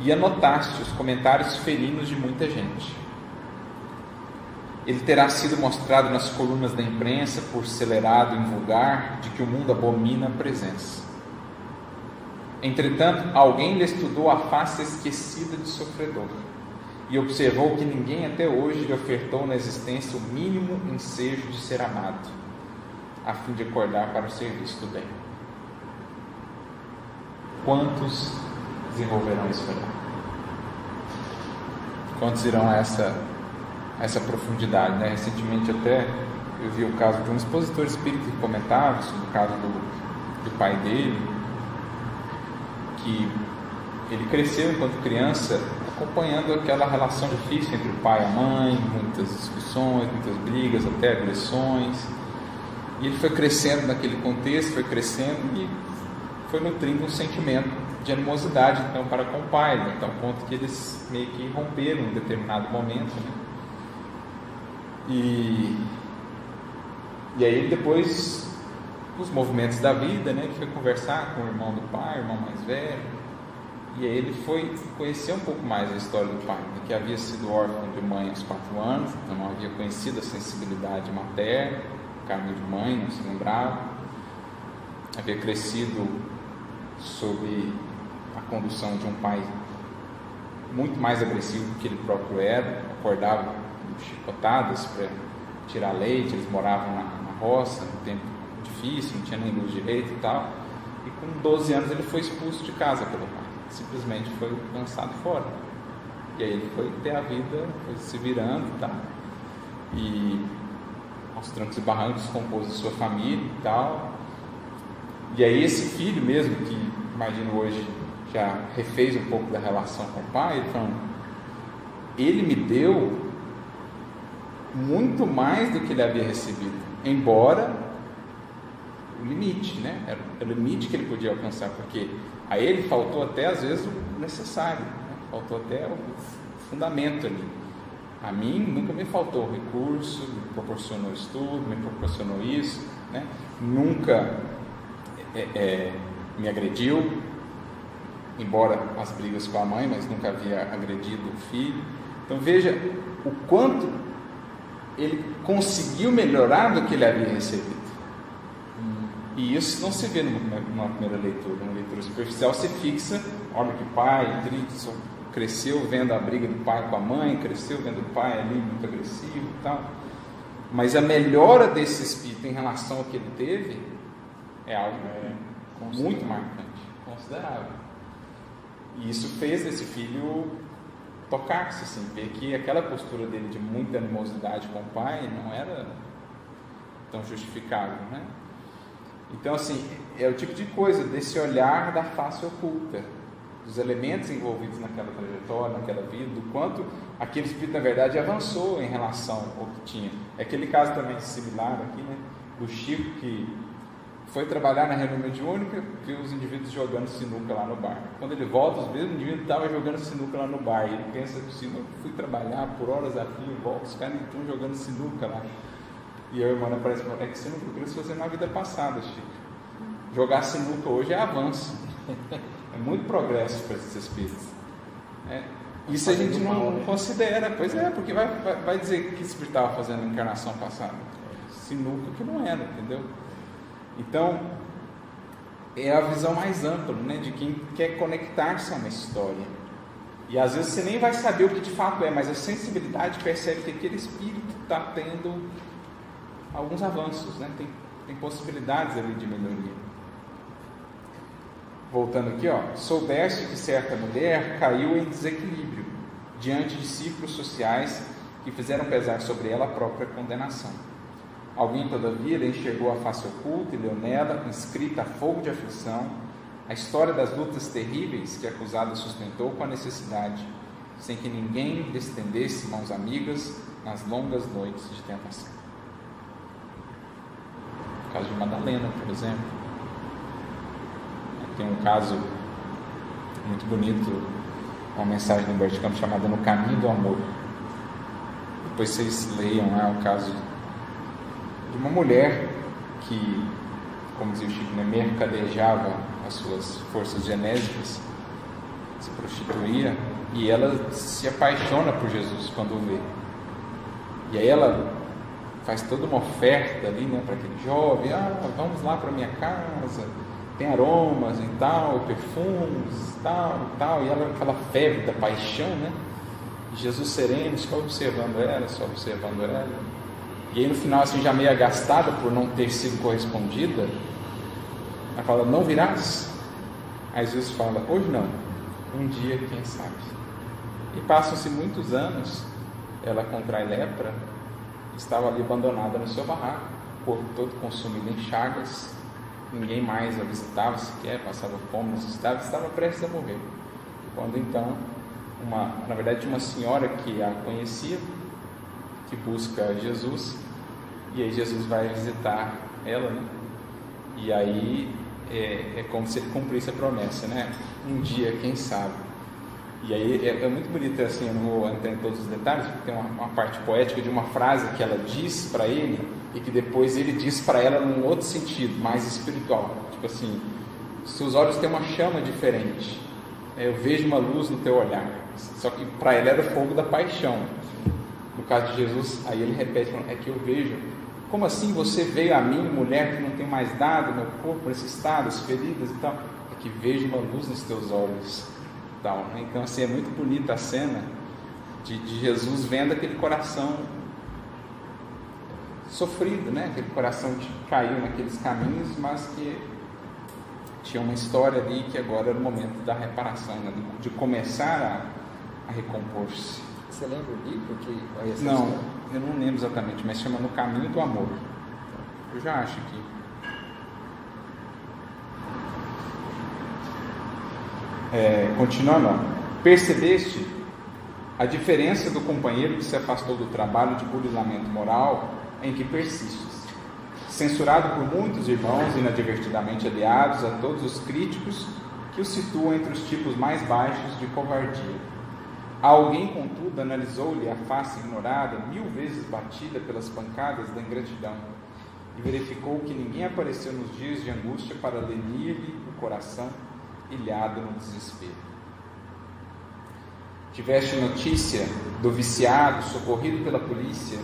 e anotaste os comentários felinos de muita gente. Ele terá sido mostrado nas colunas da imprensa por celerado em vulgar de que o mundo abomina a presença. Entretanto, alguém lhe estudou a face esquecida de sofredor e observou que ninguém até hoje lhe ofertou na existência o mínimo ensejo de ser amado a fim de acordar para o serviço do bem. Quantos desenvolverão esse olhar? Quantos irão a essa, essa profundidade? Né? Recentemente até eu vi o caso de um expositor espírita que comentava sobre o caso do, do pai dele, que ele cresceu enquanto criança acompanhando aquela relação difícil entre o pai e a mãe, muitas discussões, muitas brigas, até agressões. E ele foi crescendo naquele contexto, foi crescendo e foi nutrindo um sentimento de animosidade então para com o pai, né? até o ponto que eles meio que romperam em determinado momento. Né? E, e aí depois os movimentos da vida, né, que foi conversar com o irmão do pai, o irmão mais velho, e aí ele foi conhecer um pouco mais a história do pai, né, que havia sido órfão de mãe aos quatro anos, então não havia conhecido a sensibilidade materna, carne de mãe, não se lembrava. Havia crescido sob a condução de um pai muito mais agressivo do que ele próprio era, acordava chicotadas para tirar leite, eles moravam na, na roça, no tempo difícil, não tinha nem luz direito e tal. E com 12 anos ele foi expulso de casa pelo pai, simplesmente foi lançado fora. E aí ele foi ter a vida, foi se virando e tal. E aos trancos e barrancos, compôs a sua família e tal. E aí esse filho mesmo, que imagino hoje já refez um pouco da relação com o pai, ele falando, ele me deu muito mais do que ele havia recebido, embora o limite, né? Era o limite que ele podia alcançar, porque a ele faltou até às vezes o necessário, né? faltou até o fundamento ali. A mim nunca me faltou recurso, me proporcionou estudo, me proporcionou isso, né? nunca é, é, me agrediu, embora as brigas com a mãe, mas nunca havia agredido o filho. Então veja o quanto ele conseguiu melhorar do que ele havia recebido. E isso não se vê numa, primeira leitura, numa leitura superficial, se fixa, olha que pai, triste, cresceu vendo a briga do pai com a mãe, cresceu vendo o pai ali muito agressivo e tal. Mas a melhora desse espírito em relação ao que ele teve é algo é, muito marcante, considerável. E isso fez esse filho tocar-se, assim, ver que aquela postura dele de muita animosidade com o pai não era tão justificável, né? Então, assim, é o tipo de coisa desse olhar da face oculta dos elementos envolvidos naquela trajetória, naquela vida, do quanto aquele espírito, na verdade, avançou em relação ao que tinha. É aquele caso também similar aqui, né, do Chico que foi trabalhar na reunião mediúnica, viu os indivíduos jogando sinuca lá no bar. Quando ele volta, os mesmos indivíduos estavam jogando sinuca lá no bar. E ele pensa assim, eu fui trabalhar por horas a fio, volto, os caras estão jogando sinuca lá. E a irmã aparece e é que você não viu isso fazer na vida passada, Chico. Jogar sinuca hoje é avanço. É muito progresso para esses espíritos. É, isso a gente não considera, pois é, porque vai, vai, vai dizer que esse espírito estava fazendo na encarnação passada. Sinuca que não era, entendeu? Então, é a visão mais ampla né, de quem quer conectar-se a uma história. E às vezes você nem vai saber o que de fato é, mas a sensibilidade percebe que aquele espírito está tendo alguns avanços, né? tem, tem possibilidades ali de melhoria voltando aqui, ó, soubeste que certa mulher caiu em desequilíbrio diante de círculos sociais que fizeram pesar sobre ela a própria condenação. Alguém, todavia, lhe enxergou a face oculta e leu nela, inscrita a fogo de aflição, a história das lutas terríveis que a acusada sustentou com a necessidade, sem que ninguém lhe estendesse mãos amigas nas longas noites de tentação. O caso de Madalena, por exemplo. Tem um caso muito bonito, uma mensagem do Humberto Campos chamada No Caminho do Amor. Depois vocês leiam lá o caso de uma mulher que, como dizia o Chico, né, mercadejava as suas forças genésicas, se prostituía, e ela se apaixona por Jesus quando o vê. E aí ela faz toda uma oferta ali né, para aquele jovem, ah, vamos lá para minha casa, tem aromas e tal, perfumes e tal, e tal, e ela aquela febre da paixão, né? Jesus sereno, só observando ela, só observando ela. E aí no final, assim, já meio agastada por não ter sido correspondida, ela fala, não virás? Aí Jesus fala, hoje não, um dia, quem sabe. E passam-se muitos anos, ela contrai lepra, estava ali abandonada no seu barraco, o corpo todo consumido em chagas, ninguém mais a visitava sequer, passava fome, necessitava, estava prestes a morrer. Quando então, uma, na verdade, uma senhora que a conhecia, que busca Jesus, e aí Jesus vai visitar ela, né? E aí é, é como se ele cumprisse a promessa, né? Um dia, quem sabe. E aí é, é, muito bonito assim, eu não vou entrar em todos os detalhes, porque tem uma, uma parte poética de uma frase que ela diz para ele e que depois ele diz para ela num outro sentido, mais espiritual. Tipo assim, seus olhos têm uma chama diferente. Eu vejo uma luz no teu olhar. Só que para ele era o fogo da paixão. No caso de Jesus, aí ele repete, é que eu vejo. Como assim você veio a mim, mulher que não tem mais nada, meu corpo nesse estado, as feridas e tal? É que vejo uma luz nos teus olhos. Tal, né? Então, assim, é muito bonita a cena de, de Jesus vendo aquele coração sofrido, né? Aquele coração que caiu naqueles caminhos, mas que tinha uma história ali que agora era o momento da reparação, né? de, começar a, a recompor-se. Você lembra o livro que Não, eu não lembro exatamente, mas chama No Caminho do Amor. Eu já acho que. É, continuando, percebeste a diferença do companheiro que se afastou do trabalho de burilamento moral em que persistes. Censurado por muitos irmãos inadvertidamente aliados a todos os críticos que o situam entre os tipos mais baixos de covardia. Alguém, contudo, analisou-lhe a face ignorada, mil vezes batida pelas pancadas da ingratidão, e verificou que ninguém apareceu nos dias de angústia para lenir-lhe o coração, ilhado no desespero. Tiveste notícia do viciado socorrido pela polícia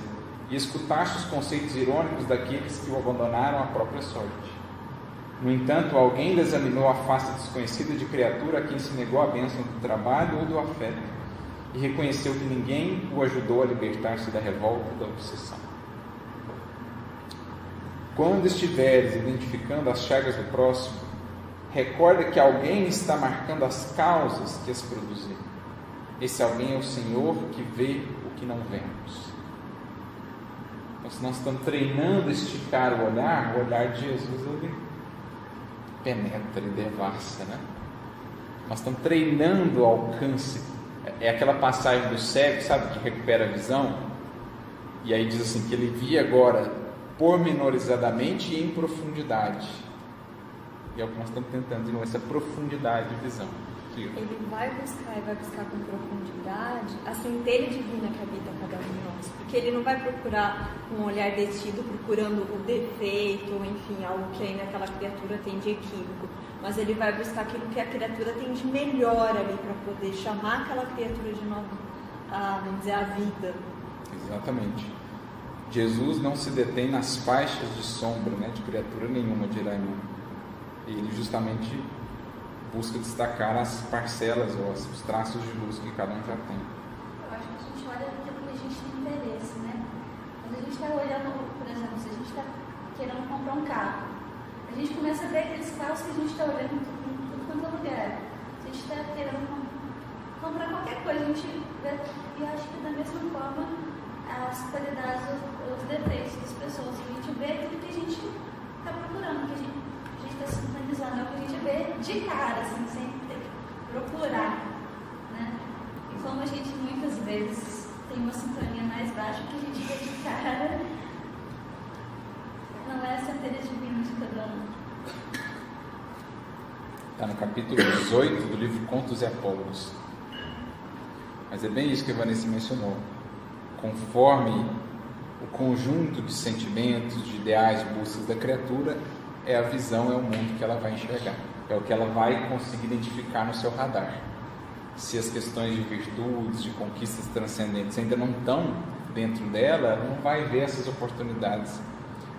e escutaste os conceitos irônicos daqueles que o abandonaram à própria sorte. No entanto, alguém examinou a face desconhecida de criatura a quem se negou a bênção do trabalho ou do afeto e reconheceu que ninguém o ajudou a libertar-se da revolta e da obsessão. Quando estiveres identificando as chagas do próximo, recorda que alguém está marcando as causas que as produziram. Esse alguém é o Senhor que vê o que não vemos. Então, se nós estamos treinando esticar o olhar, o olhar de Jesus ele penetra e devassa, né? Nós estamos treinando o alcance. É aquela passagem do cego, sabe, que recupera a visão. E aí diz assim que ele via agora pormenorizadamente e em profundidade. E é o que nós estamos tentando novo, essa profundidade de visão. Ele vai buscar e vai buscar com profundidade a centelha divina que habita cada um de nós. Porque ele não vai procurar um olhar detido, procurando o defeito, ou enfim, algo que ainda aquela criatura tem de equívoco. Mas ele vai buscar aquilo que a criatura tem de melhor ali para poder chamar aquela criatura de novo, a, vamos dizer, a vida. Exatamente. Jesus não se detém nas faixas de sombra né, de criatura nenhuma, dirá irmão. Ele justamente busca destacar as parcelas ou os traços de luz que cada um já tem. Eu acho que a gente olha aquilo que a gente tem interesse, né? Quando a gente está olhando, por exemplo, se a gente está querendo comprar um carro, a gente começa a ver aqueles carros que a gente está olhando em tudo quanto é lugar. A gente está querendo comprar qualquer coisa, a gente vê, e acho que da mesma forma as qualidades, os, os defeitos das pessoas, a gente vê aquilo que a gente está procurando, que a gente está sintonizando, é o que a gente vê de cara, assim, sem ter que procurar. Né? E como a gente muitas vezes tem uma sintonia mais baixa que a gente vê de cara, não é a centelha divina de cada um. Está no capítulo 18 do livro Contos e Apólogos. Mas é bem isso que a Vanessa mencionou. Conforme o conjunto de sentimentos, de ideais, buscas da criatura, é a visão, é o mundo que ela vai enxergar. É o que ela vai conseguir identificar no seu radar. Se as questões de virtudes, de conquistas transcendentes ainda não estão dentro dela, ela não vai ver essas oportunidades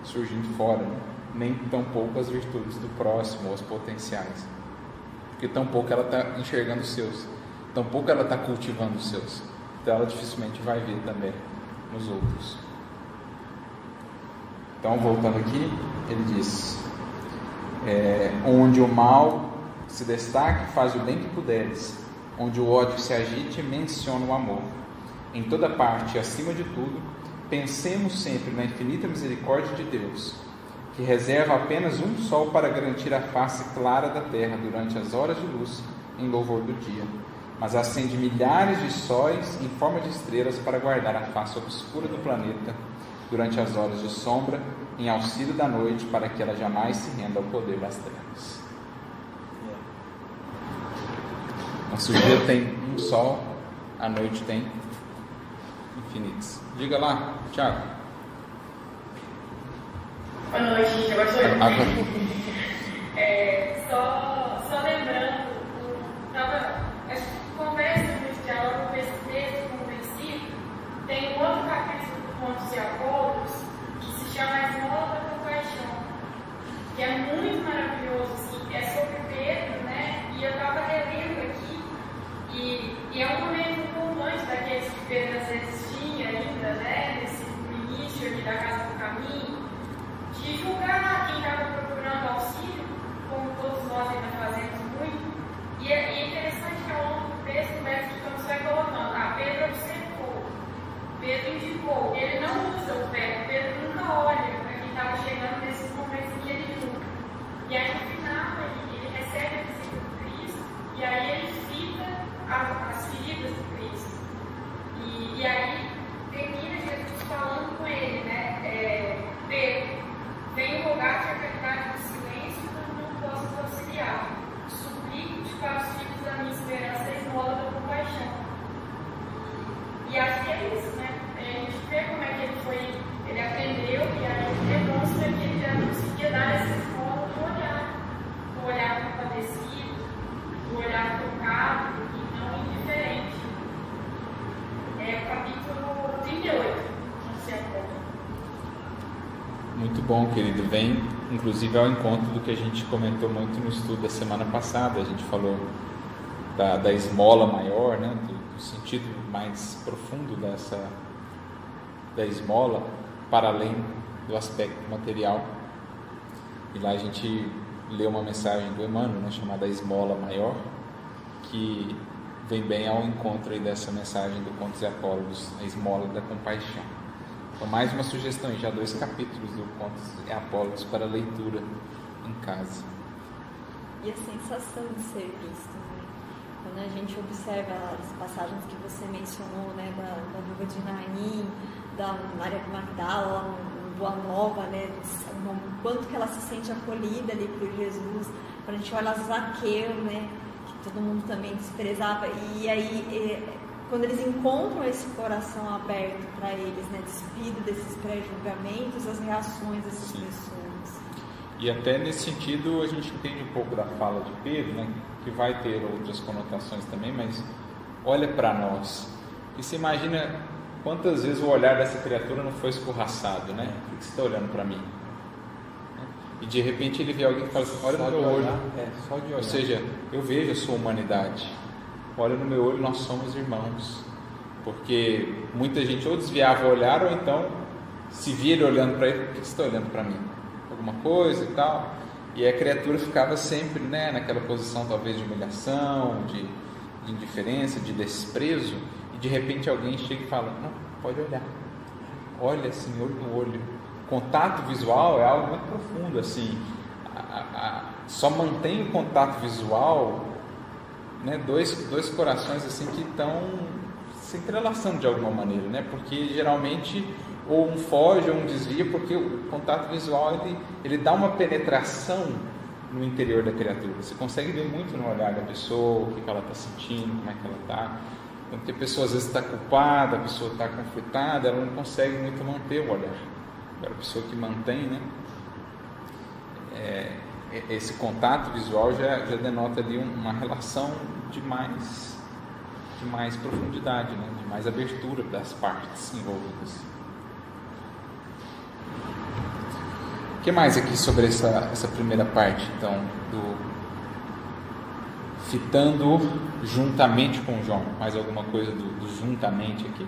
surgindo fora, nem tampouco as virtudes do próximo, ou as potenciais. Porque tampouco ela está enxergando os seus, tampouco ela está cultivando os seus. Então ela dificilmente vai ver também nos outros. Então, voltando aqui, ele diz: é, onde o mal se destaque, faz o bem que puderes, onde o ódio se agite, menciona o amor. Em toda parte, acima de tudo, pensemos sempre na infinita misericórdia de Deus, que reserva apenas um sol para garantir a face clara da terra durante as horas de luz em louvor do dia, mas acende milhares de sóis em forma de estrelas para guardar a face obscura do planeta durante as horas de sombra, em auxílio da noite, para que ela jamais se renda ao poder das trevas. Nosso dia tem um sol, a noite tem Diga lá, Tiago. Boa noite, agora sou eu. Agora. É, só, só lembrando, tava, acho que conversa no diálogo com esse texto, com o versículo, tem um outro capítulo do Contos de Apólogos que se chama A Esmola da Compaixão, que é muito maravilhoso, assim, é sobre Pedro, né? E eu estava relendo aqui, e, e é um momento importante daqueles que Pedro às vezes tinha ainda, né? Nesse início aqui da Casa do Caminho, de julgar quem estava procurando auxílio, como todos nós ainda fazemos muito. E é, é interessante que ao longo do texto o mestre Campos vai colocando, ah, Pedro observou, Pedro indicou, ele não usa o pé, Pedro nunca olha para quem estava chegando nesses momentos em que ele julga. E aí no final ele, ele recebe a visita do Cristo, e aí ele fita as, as feridas do Cristo. E, e aí termina Jesus falando com ele, né? É, Pedro, venho rogar-te a caridade do silêncio quando não possas auxiliar. Suplico-te para os filhos da minha esperança a esmola da compaixão. E acho que é isso, né? A gente vê como é que ele foi, ele aprendeu e aí ele demonstra que ele já conseguia dar essa esmola do olhar, do olhar compadecido, do olhar tocado e não indiferente. É o capítulo 38, não sei agora. Muito bom, querido. Vem, inclusive, ao encontro do que a gente comentou muito no estudo da semana passada. A gente falou da, da esmola maior, né? do, do sentido mais profundo dessa da esmola, para além do aspecto material. E lá a gente leu uma mensagem do Emmanuel, né? chamada Esmola Maior, que vem bem ao encontro aí dessa mensagem do Contos e Apólogos, a esmola da compaixão. Então, mais uma sugestão, já dois capítulos do Contos e Apólogos para leitura em casa. E a sensação de ser visto, né? Quando a gente observa as passagens que você mencionou, né, da, da viúva de Naim, da Maria Magdala, Boa Nova, né, quanto que ela se sente acolhida ali por Jesus, quando a gente olha Zaqueu, né, todo mundo também desprezava, e aí é, quando eles encontram esse coração aberto para eles, né, despido desses pré-julgamentos, as reações dessas Sim. pessoas. E até nesse sentido a gente entende um pouco da fala de Pedro, né, que vai ter outras conotações também, mas olha para nós. E se imagina quantas vezes o olhar dessa criatura não foi escorraçado, né? Por que você está olhando para mim? E de repente ele vê alguém que fala assim, olha Só no meu olho. é, só de olhar. Ou seja, eu vejo a sua humanidade. Olha no meu olho, nós somos irmãos. Porque muita gente ou desviava o olhar ou então se via ele olhando para ele, por que você está olhando para mim? Alguma coisa e tal. E a criatura ficava sempre né, naquela posição talvez de humilhação, de, de indiferença, de desprezo. E de repente alguém chega e fala, não, pode olhar. Olha olho no olho. Contato visual é algo muito profundo, assim. A, a, só mantém o contato visual né, dois, dois corações assim que estão se entrelaçando de alguma maneira, né? Porque geralmente ou um foge ou um desvia, porque o contato visual ele, ele dá uma penetração no interior da criatura. Você consegue ver muito no olhar da pessoa, o que, que ela está sentindo, como é que ela está. Então, porque a pessoa às vezes está culpada, a pessoa está conflitada, ela não consegue muito manter o olhar. Agora, a pessoa que mantém, né? É, esse contato visual já, já denota ali uma relação de mais, de mais profundidade, né? de mais abertura das partes envolvidas. O que mais aqui sobre essa, essa primeira parte, então, do fitando juntamente com João? Mais alguma coisa do, do juntamente aqui?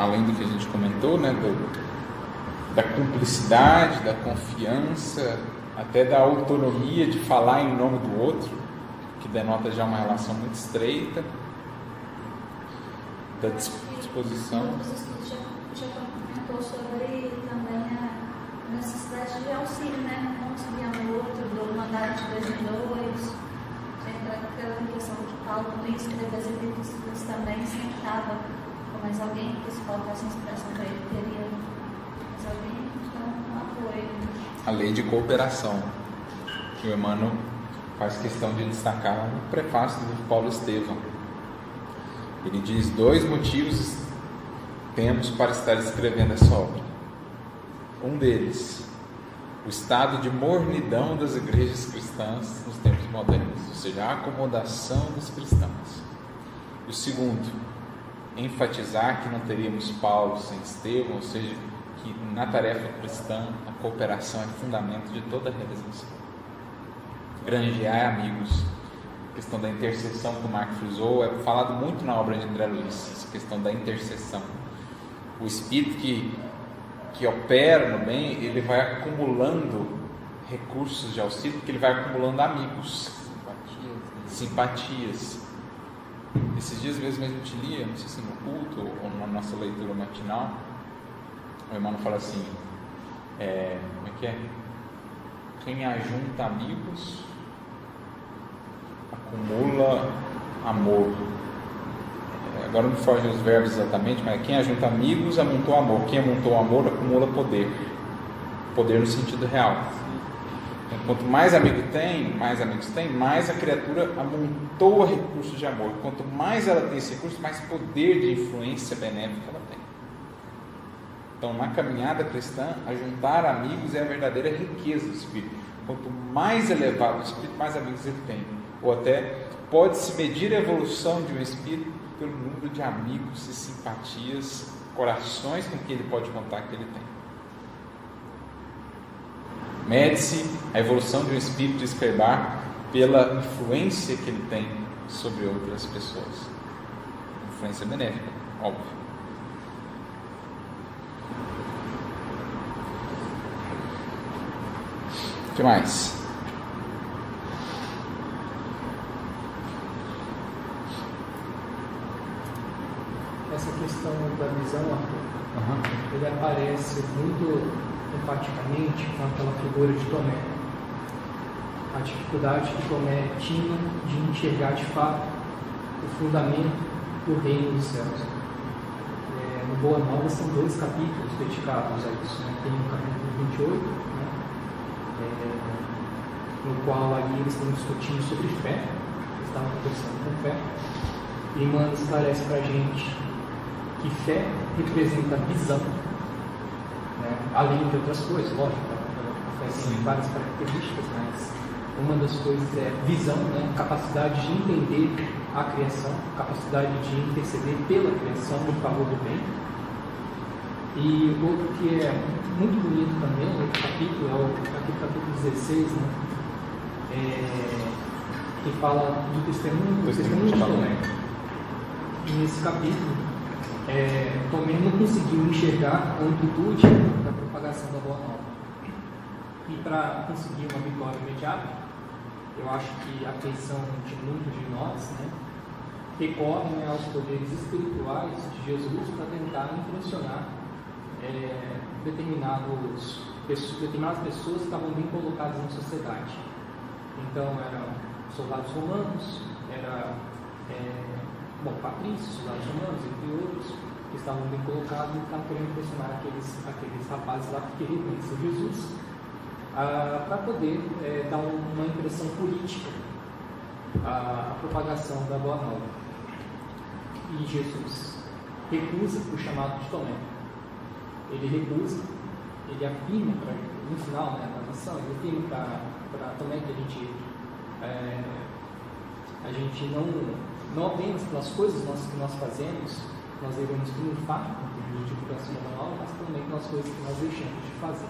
Além do que a gente comentou, né, do, da cumplicidade, da confiança, até da autonomia de falar em nome do outro, que denota já uma relação muito estreita, da disposição. Já, já comentou sobre também a necessidade de auxílio, né? Um auxiliar o outro, do mandar de dois em dois. Aquela questão que Paulo, quando escreveu as epístolas, também sempre mais alguém que se faltasse inspiração para ele, teria mais alguém, então apoio. A lei de cooperação, que o Emmanuel faz questão de destacar no prefácio do Paulo Estevam. Ele diz: dois motivos temos para estar escrevendo essa obra. Um deles, o estado de mornidão das igrejas cristãs nos tempos modernos, ou seja, a acomodação dos cristãos. O segundo, enfatizar que não teríamos Paulo sem Estevão, ou seja, que na tarefa cristã a cooperação é fundamento de toda a realização. Granjear amigos, a questão da intercessão que o Mark frisou, é falado muito na obra de André Luiz, essa questão da intercessão. O espírito que, que opera no bem, ele vai acumulando recursos de auxílio, porque ele vai acumulando amigos, simpatias, simpatias esses dias mesmo a gente lia, não sei se no culto ou na nossa leitura matinal, o irmão fala assim, é, como é que é? Quem ajunta amigos acumula amor. É, agora não foge os verbos exatamente, mas quem ajunta amigos amontou amor. Quem amontou amor acumula poder. Poder no sentido real. Então, quanto mais amigo tem, mais amigos tem, mais a criatura amontoa recursos de amor. Quanto mais ela tem esse recurso, mais poder de influência benéfica ela tem. Então, na caminhada cristã, ajuntar amigos é a verdadeira riqueza do espírito. Quanto mais elevado o espírito, mais amigos ele tem. Ou até pode-se medir a evolução de um espírito pelo número de amigos e simpatias, corações com que ele pode contar que ele tem. Mede-se a evolução de um espírito de Escribar pela influência que ele tem sobre outras pessoas. Influência benéfica, óbvio. O que mais? Essa questão da visão, Uhum. ele aparece muito empaticamente com aquela figura de Tomé. A dificuldade que Tomé tinha de enxergar de fato o fundamento do reino dos céus. É, no Boa Nova são dois capítulos dedicados a isso. Né? Tem o capítulo 28, né? é, no qual ali eles estão discutindo sobre fé, eles estavam conversando com fé, e Emmanuel esclarece para a gente que fé representa visão né? além de outras coisas, lógico, a fé tem várias características, mas uma das coisas é visão, né? capacidade de entender a criação, capacidade de interceder pela criação em favor do bem. E outro que é muito bonito também, outro capítulo, é o aquele capítulo 16, né? É, que fala do testemunho, do testemunho de Tomé. E nesse capítulo, é, Tomé não conseguiu enxergar a amplitude da propagação da Boa Nova. E para conseguir uma vitória imediata, eu acho que a afeição de muitos de nós, né, recorre né, aos poderes espirituais de Jesus para tentar impressionar é, determinados, determinadas pessoas que estavam bem colocadas na sociedade. Então, eram soldados romanos, era, é, bom, patrícios, soldados romanos, entre outros, que estavam bem colocados e estavam querendo impressionar aqueles, aqueles rapazes lá que queriam conhecer Jesus, ah, para poder é, dar uma impressão política à, à propagação da Boa Nova. E Jesus recusa o chamado de Tomé. Ele recusa, ele afirma, no final né, da missão, ele afirma para Tomé que a gente, é, a gente não, não apenas pelas coisas que nós fazemos, nós devemos triunfar no de divulgação da nova, mas também pelas coisas que nós deixamos de fazer.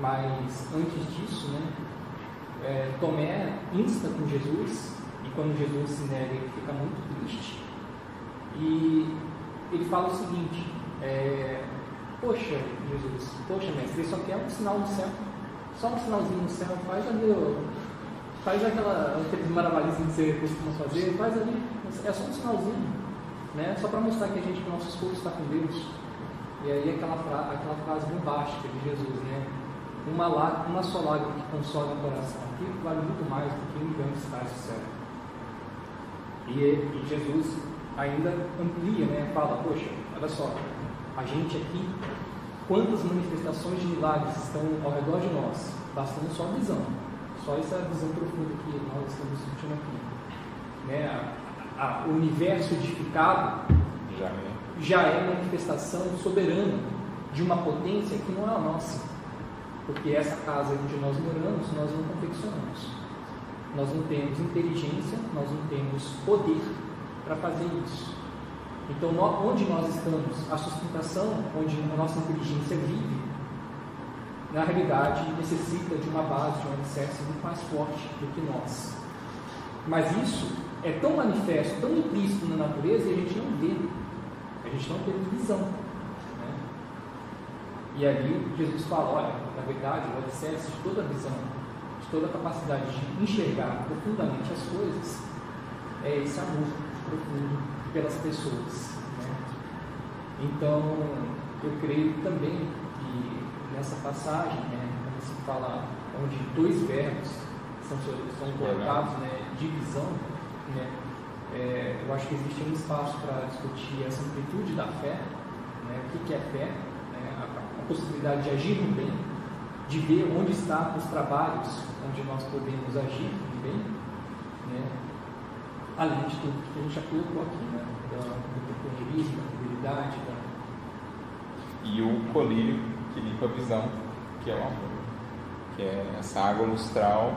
Mas antes disso, né, é, Tomé insta com Jesus, e quando Jesus se nega, ele fica muito triste. E ele fala o seguinte: é, Poxa, Jesus, poxa, mestre, ele só quer um sinal no céu, só um sinalzinho no céu, faz ali, faz aquela, aqueles maravilhismos que você costuma fazer, faz ali, é só um sinalzinho, né? Só para mostrar que a gente, que o nosso escudo está com Deus. E aí aquela, fra aquela frase bombástica de Jesus, né? Uma, lá, uma só lágrima que consola o coração, aquilo vale muito mais do que um milhão de do céu. E, e Jesus ainda amplia, né? Fala, poxa, olha só, a gente aqui, quantas manifestações de milagres estão ao redor de nós, bastando só a visão, só essa visão profunda que nós estamos discutindo aqui. Né? A, a, o universo edificado já é. já é manifestação soberana de uma potência que não é a nossa, porque essa casa onde nós moramos, nós não confeccionamos. Nós não temos inteligência, nós não temos poder para fazer isso. Então, onde nós estamos, a sustentação, onde a nossa inteligência vive, na realidade necessita de uma base, de um alicerce muito mais forte do que nós. Mas isso é tão manifesto, tão implícito na natureza e a gente não vê, a gente não tem visão. Né? E ali Jesus fala: olha, na verdade, o alicerce de toda a visão, de toda a capacidade de enxergar profundamente as coisas, é esse amor profundo pelas pessoas. Né? Então, eu creio também que nessa passagem, né, quando se fala onde dois verbos são, são colocados, né, divisão, né, é, eu acho que existe um espaço para discutir essa amplitude da fé, né, o que, que é fé, né, a, a, possibilidade de agir no bem, de ver onde estão os trabalhos onde nós podemos agir no bem, né, além de tudo que a gente já colocou aqui, né? Da, do companheirismo, da. Da... E o colírio que limpa a visão, que é o amor. Que é essa água lustral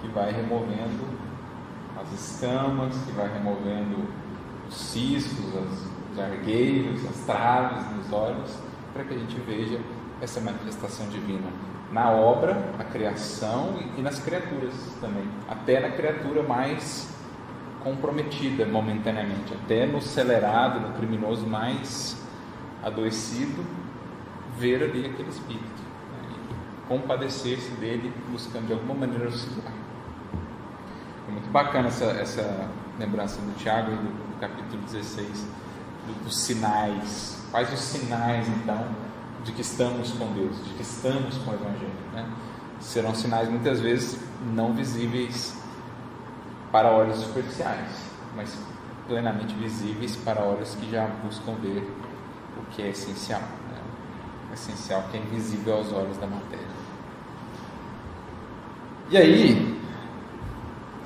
que vai removendo as escamas, que vai removendo os ciscos, as, os argueiros, as traves nos olhos, para que a gente veja essa manifestação divina na obra, na criação e nas criaturas também, até na criatura mais comprometida momentaneamente, até no acelerado, no criminoso mais adoecido, ver ali aquele espírito, né? compadecer-se dele, buscando de alguma maneira auxiliar. É muito bacana essa, essa lembrança do Tiago do, do capítulo 16, do, dos sinais. Quais os sinais então de que estamos com Deus, de que estamos com o Evangelho? Né? Serão sinais muitas vezes não visíveis para olhos superficiais, mas plenamente visíveis para olhos que já buscam ver o que é essencial. Essencial que é invisível aos olhos da matéria. E aí,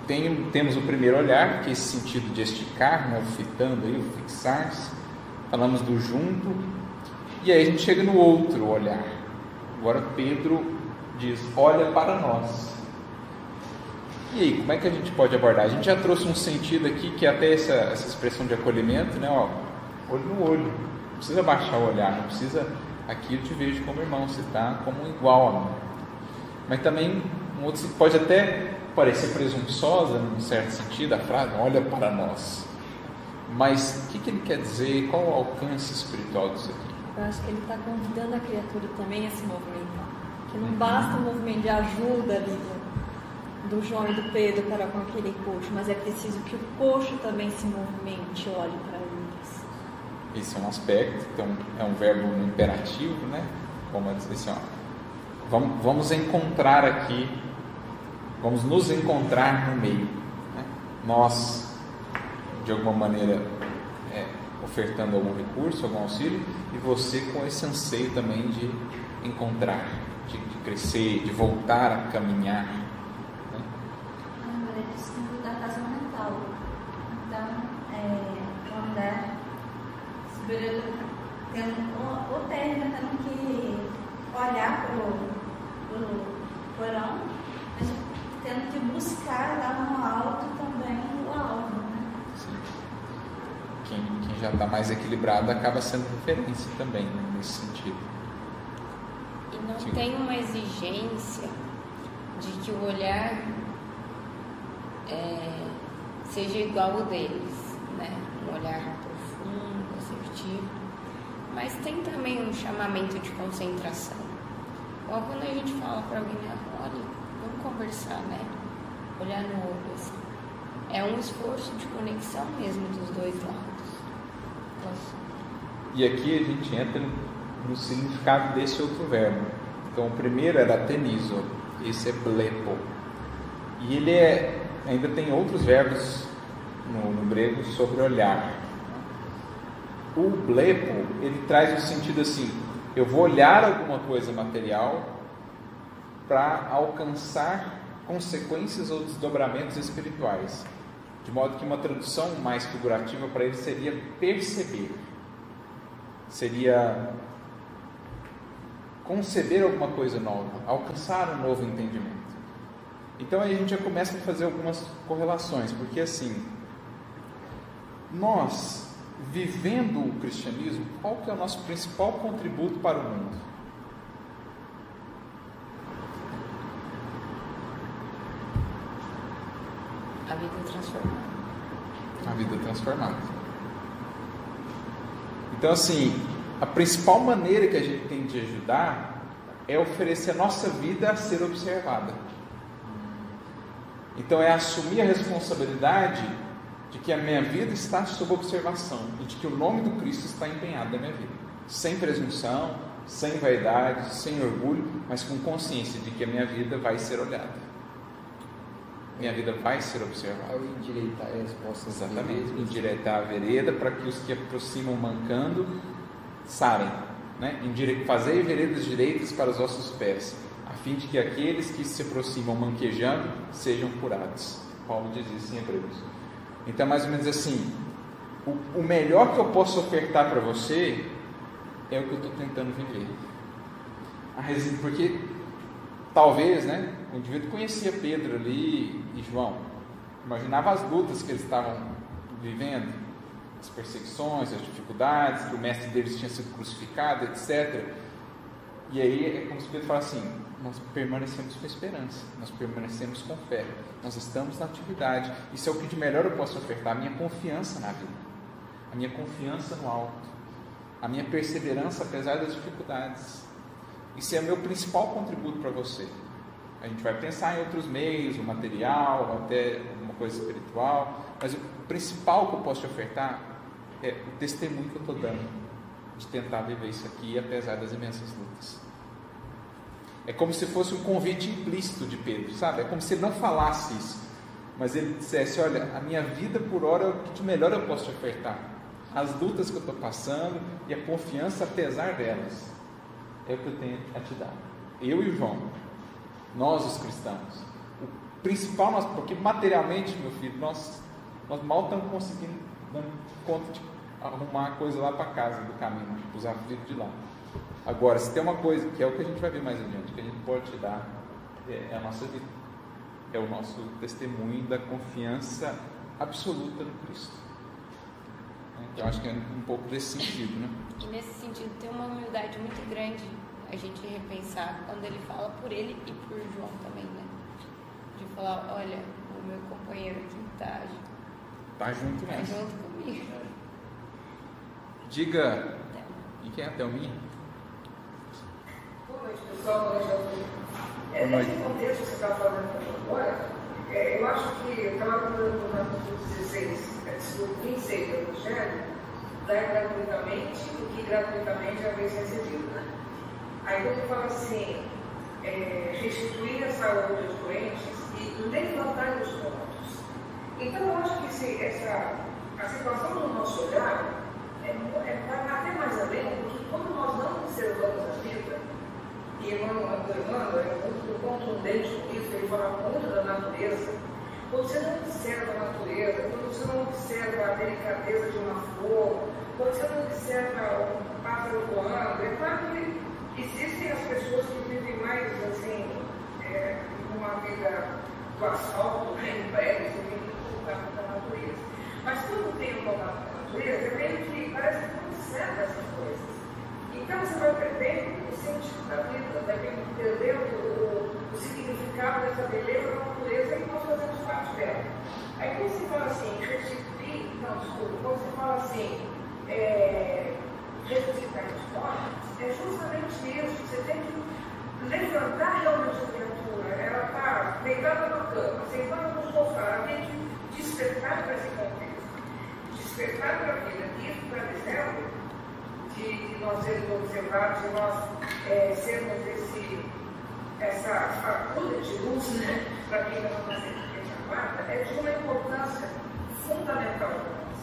tem, temos o primeiro olhar, que é esse sentido de esticar, né, fitando aí, fixar-se. Falamos do junto. E aí a gente chega no outro olhar. Agora Pedro diz: olha para nós. E aí, como é que a gente pode abordar? A gente já trouxe um sentido aqui que é até essa, essa expressão de acolhimento, né? Ó, olho no olho. Não precisa baixar o olhar, não precisa. Aqui eu te vejo como irmão, você está como igual a mim. Mas também, um outro pode até parecer presunçosa, num certo sentido, a frase, olha para nós. Mas o que, que ele quer dizer? Qual o alcance espiritual disso aqui? Eu acho que ele está convidando a criatura também a se movimentar. Que não basta um movimento de ajuda ali do João e do Pedro para com aquele coxo, mas é preciso que o coxo também se movimente, olhe para. Esse é um aspecto, então é um verbo imperativo, né? Como dizer assim, ó, vamos, vamos encontrar aqui, vamos nos encontrar no meio. Né? Nós, de alguma maneira, é, ofertando algum recurso, algum auxílio, e você com esse anseio também de encontrar, de, de crescer, de voltar a caminhar. Né? Lembrei do símbolo da casa mental. Então, é, quando é sobretudo tendo, ou, ou terra tendo que olhar para o porão, mas tendo que buscar lá no alto também o alvo. Né? Sim. Quem, quem já está mais equilibrado acaba sendo referência também né, nesse sentido. E não Sim. tem uma exigência de que o olhar é, seja igual ao deles, né? Um olhar profundo, assertivo. Mas tem também um chamamento de concentração. Ou quando a gente fala para alguém, "Ah, olha, vamos conversar, né? Olhar no olho, assim. É um esforço de conexão mesmo dos dois lados. Posso? E aqui a gente entra no significado desse outro verbo. Então, o primeiro era tenizo, esse é blepo. E ele é, ainda tem outros verbos no, no grego sobre olhar. O blepo, ele traz o sentido assim: eu vou olhar alguma coisa material para alcançar consequências ou desdobramentos espirituais. De modo que uma tradução mais figurativa para ele seria perceber seria conceber alguma coisa nova, alcançar um novo entendimento. Então aí a gente já começa a fazer algumas correlações, porque assim, nós vivendo o cristianismo, qual que é o nosso principal contributo para o mundo? A vida transformada. A vida transformada. Então, assim, a principal maneira que a gente tem de ajudar é oferecer a nossa vida a ser observada. Então, é assumir a responsabilidade de que a minha vida está sob observação e de que o nome do Cristo está empenhado na minha vida, sem presunção, sem vaidade, sem orgulho, mas com consciência de que a minha vida vai ser olhada. Minha vida vai ser observada. Ao endireitar a resposta. Exatamente, endireitar a vereda para que os que aproximam mancando sarem, né? Indire... Fazer veredas direitas para os vossos pés, a fim de que aqueles que se aproximam manquejando sejam curados. Paulo diz isso em Hebreus. Então, mais ou menos assim, o, o melhor que eu posso ofertar para você é o que eu estou tentando viver. Porque talvez, né? O indivíduo conhecia Pedro ali e João, imaginava as lutas que eles estavam vivendo, as perseguições, as dificuldades, que o mestre deles tinha sido crucificado, etc. E aí é como se Pedro falasse assim: nós permanecemos com esperança, nós permanecemos com fé, nós estamos na atividade. Isso é o que de melhor eu posso ofertar: a minha confiança na vida, a minha confiança no alto, a minha perseverança apesar das dificuldades. Isso é o meu principal contributo para você. A gente vai pensar em outros meios, o material, até uma coisa espiritual, mas o principal que eu posso te ofertar é o testemunho que eu estou dando de tentar viver isso aqui apesar das imensas lutas. É como se fosse um convite implícito de Pedro, sabe? É como se ele não falasse isso, mas ele dissesse: Olha, a minha vida por hora é o que de melhor eu posso te ofertar. As lutas que eu estou passando e a confiança apesar delas é o que eu tenho a te dar. Eu e o João, nós os cristãos. O principal, nós, porque materialmente, meu filho, nós, nós mal estamos conseguindo dando conta de arrumar a coisa lá para casa do caminho, os aflitos de lá. Agora, se tem uma coisa, que é o que a gente vai ver mais adiante, que a gente pode te dar, é, é a nossa vida. É o nosso testemunho da confiança absoluta no Cristo. Eu acho que é um pouco desse sentido, né? E nesse sentido tem uma humildade muito grande a gente repensar quando ele fala por ele e por João também, né? De falar, olha, o meu companheiro aqui tá, Tá junto tá junto comigo. Diga. E quem é a Thelminha? Boa noite, pessoal. Boa noite a todos. É, nesse contexto que você está falando agora, É, eu acho que, eu estava no capítulo 16, versículo 26 do Evangelho, dá gratuitamente o que gratuitamente havia recebido. Né? Aí quando fala assim, é, restituir a saúde aos doentes e levantar os mortos. Então eu acho que esse, essa, a situação do nosso olhar é, é, vai até mais além, porque quando nós não observamos a vida, e Emmanuel é muito contundente isso, ele fala muito da natureza, quando você não observa a natureza, quando você não observa a delicadeza de uma flor, quando você não observa um pássaro voando, é claro que existem as pessoas que vivem mais assim, é, uma vida do asfalto, né, em prédios, você tem que contato com a natureza. Mas quando tem o contato com a natureza, é meio que parece que não observa essas coisas. Então você vai perdendo o sentido da vida, vai perdendo o, o significado dessa beleza da natureza e nós fazemos parte dela. Aí quando você fala assim, restituir, não, desculpa, quando você fala assim, é, ressuscitar os mortos, é justamente isso. Você tem que levantar realmente a criatura. Ela está deitada na cama, sentada no sofá, tem que despertar para esse contexto. Despertar para a vida. Isso está dizendo de nós sermos observados, de nós é, sermos esse, essa fagulha de luz né, para quem não está sendo chamada, é de uma importância fundamental para nós.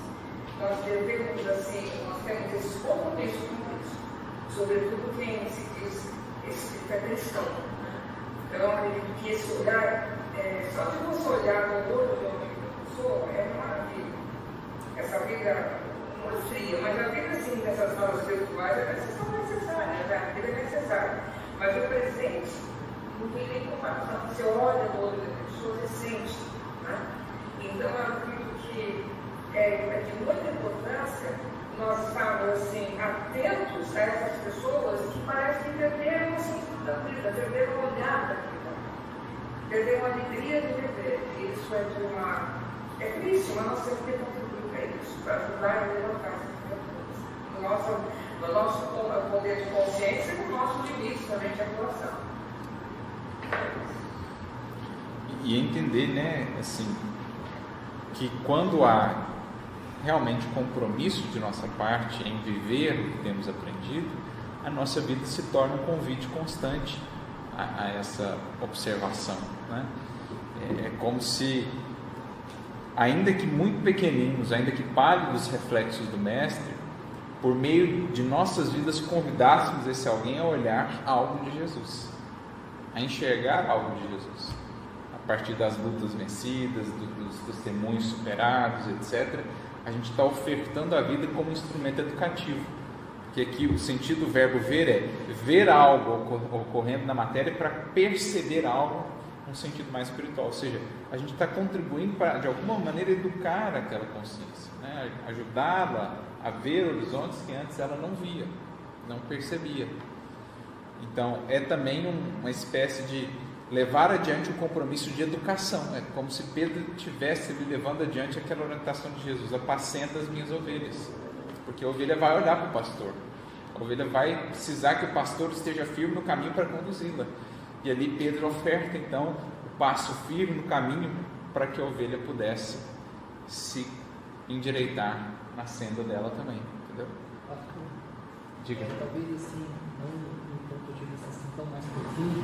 Nós devemos, assim, nós temos esse compromisso com isso, sobretudo quem se diz esse é cristão. Né? Então, acredito que esse olhar, é, só de você olhar no olho de uma pessoa, é maravilha. Essa vida não fria, mas a vida, assim, dessas falas espirituais é necessária, né? a vida é necessária. Mas o presente não tem nem comparação. Você olha no olho da pessoa, você sente. Né? Então, eu acredito que é, é de muita importância nós estarmos assim, atentos a essas pessoas que parecem perder o sentido da vida, perder o olhar da vida, perder a alegria de viver. Isso é de uma. É triste, mas nós temos que contribuir para isso, para ajudar a levantar essas criaturas. No nosso, no nosso poder de consciência e no nosso limite também de atuação. E entender, né, assim, que quando há realmente compromisso de nossa parte em viver o que temos aprendido, a nossa vida se torna um convite constante a, a essa observação. Né? É, é como se, ainda que muito pequeninos, ainda que pálidos reflexos do Mestre, por meio de nossas vidas convidássemos esse alguém a olhar algo de Jesus, a enxergar algo de Jesus, a partir das lutas vencidas, do, dos testemunhos superados, etc a gente está ofertando a vida como instrumento educativo. Que aqui o sentido do verbo ver é ver algo ocorrendo na matéria para perceber algo num sentido mais espiritual. Ou seja, a gente está contribuindo para, de alguma maneira, educar aquela consciência, né? ajudá-la a ver horizontes que antes ela não via, não percebia. Então, é também um, uma espécie de levar adiante o compromisso de educação. É como se Pedro tivesse levando adiante aquela orientação de Jesus: apacenta as minhas ovelhas. Porque a ovelha vai olhar para o pastor. A ovelha vai precisar que o pastor esteja firme no caminho para conduzi-la. E ali Pedro oferta então o passo firme no caminho para que a ovelha pudesse se endireitar na senda dela também. Entendeu? Diga. É, talvez assim, não um ponto de vista assim tão mais profundo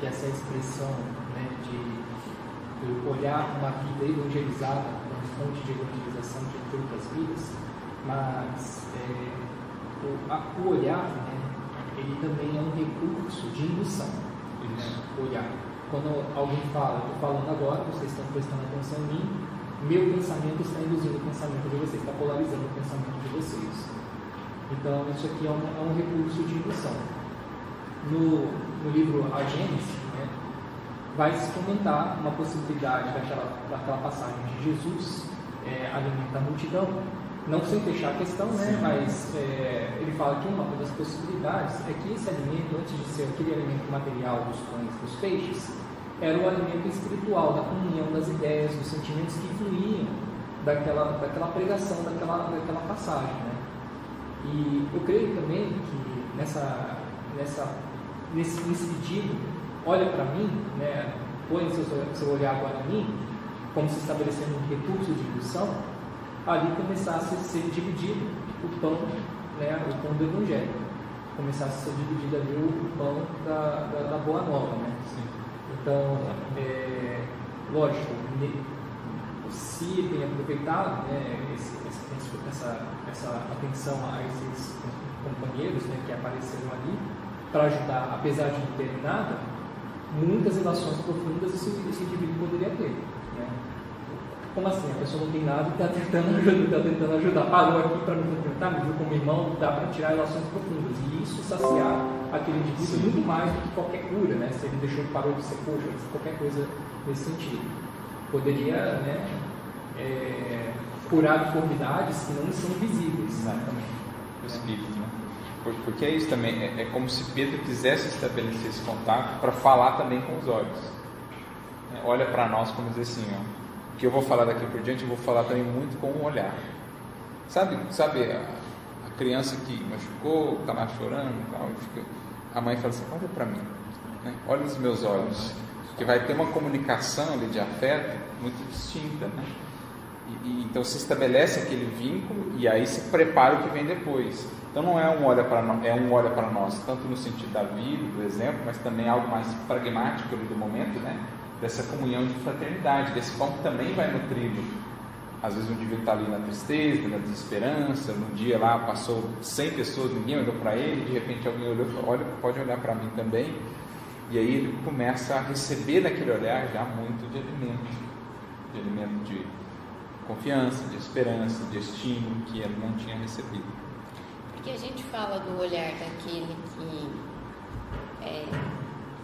que essa expressão né, de, de olhar uma vida evangelizada como fonte de evangelização de outras vidas, mas é, o, a, o, olhar, né, ele também é um recurso de indução. Né, olhar. Quando alguém fala, estou falando agora, vocês estão prestando atenção em mim, meu pensamento está induzindo o pensamento de vocês, está polarizando o pensamento de vocês. Então, isso aqui é um, é um recurso de indução no, no livro A Gênesis, né, vai se comentar uma possibilidade daquela, daquela passagem de Jesus é, alimenta a multidão. Não sem fechar a questão, né, mas é, ele fala que uma das possibilidades é que esse alimento, antes de ser aquele alimento material dos pães, dos peixes, era o alimento espiritual, da comunhão das ideias, dos sentimentos que fluíam daquela, daquela pregação, daquela, daquela passagem. Né? E eu creio também que nessa, nessa nesse, nesse pedido, olha para mim, né, põe seu, seu olhar agora em mim, como se estabelecendo um recurso de indução, ali começasse a ser dividido o pão, né, o pão do Evangelho. Começasse a ser dividido ali o pão da, da, da Boa Nova. Né? Então, é, lógico, se tem aproveitado né, esse, essa, essa atenção a esses companheiros né, que apareceram ali, para ajudar, apesar de não ter nada, muitas relações profundas esse, esse indivíduo poderia ter. Né? Como assim? A pessoa não tem nada e está tentando ajudar, tá tentando ajudar. Parou aqui para me cumprimentar, me viu como irmão, dá para tirar relações profundas. E isso saciar aquele indivíduo Sim. muito mais do que qualquer cura, né? Se ele deixou, parou de ser coxa, qualquer coisa nesse sentido. Poderia, né? É, curar deformidades que não são visíveis. Exatamente. O espírito, né? Porque é isso também, é, é como se Pedro quisesse estabelecer esse contato para falar também com os olhos. É, olha para nós como dizer assim, ó, que eu vou falar daqui por diante, eu vou falar também muito com o olhar. Sabe, sabe a, a criança que machucou, está lá chorando, tal, a mãe fala assim, olha para mim, né? olha nos meus olhos, que vai ter uma comunicação ali de afeto muito distinta, né? E, e, então se estabelece aquele vínculo e aí se prepara o que vem depois. Então não é um olha para é um olha para nós, tanto no sentido da vida, do exemplo, mas também algo mais pragmático do momento, né? Dessa comunhão de fraternidade, desse pão que também vai nutrindo. Às vezes um indivíduo está ali na tristeza, na desesperança, num dia lá passou 100 pessoas, ninguém olhou para ele, de repente alguém olhou olha, pode olhar para mim também. E aí ele começa a receber daquele olhar já muito de alimento, de alimento de confiança, de esperança, de estímulo que ele não tinha recebido. Porque a gente fala do olhar daquele que é,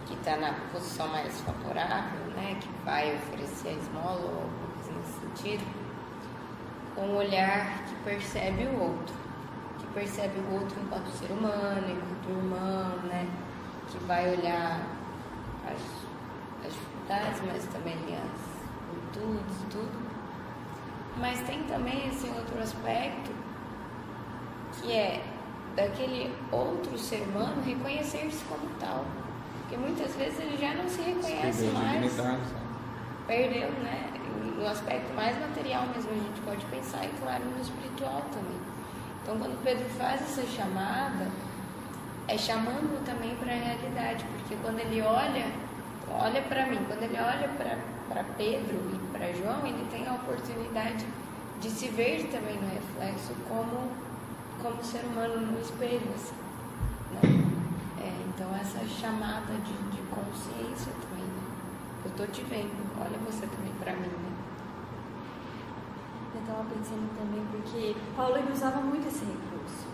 que está na posição mais favorável, né, que vai oferecer a esmola ou alguma coisa nesse sentido, com um olhar que percebe o outro, que percebe o outro enquanto ser humano, enquanto irmão, né, que vai olhar as, as dificuldades, mas também as virtudes tudo. Mas tem também esse outro aspecto que é daquele outro ser humano reconhecer-se como tal. Porque muitas vezes ele já não se reconhece se mais. Perdeu, né? No aspecto mais material mesmo, a gente pode pensar, e claro, no espiritual também. Então, quando Pedro faz essa chamada, é chamando também para a realidade, porque quando ele olha, olha para mim, quando ele olha para Pedro e para João, ele tem a oportunidade de se ver também no reflexo como como ser humano no espelho. Assim, né? Então essa chamada de, de consciência também, né? Eu estou te vendo, olha você também para mim. Né? Eu estava pensando também porque Paulo ele usava muito esse recurso,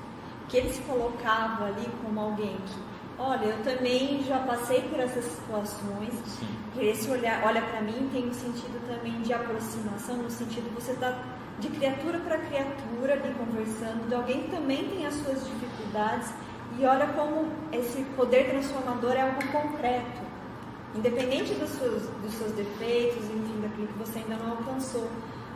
que ele se colocava ali como alguém que Olha, eu também já passei por essas situações. Sim. Esse olhar, olha para mim, tem um sentido também de aproximação, no sentido de você estar tá de criatura para criatura ali conversando, de alguém que também tem as suas dificuldades e olha como esse poder transformador é algo concreto, independente dos seus, dos seus defeitos, enfim, daquilo que você ainda não alcançou.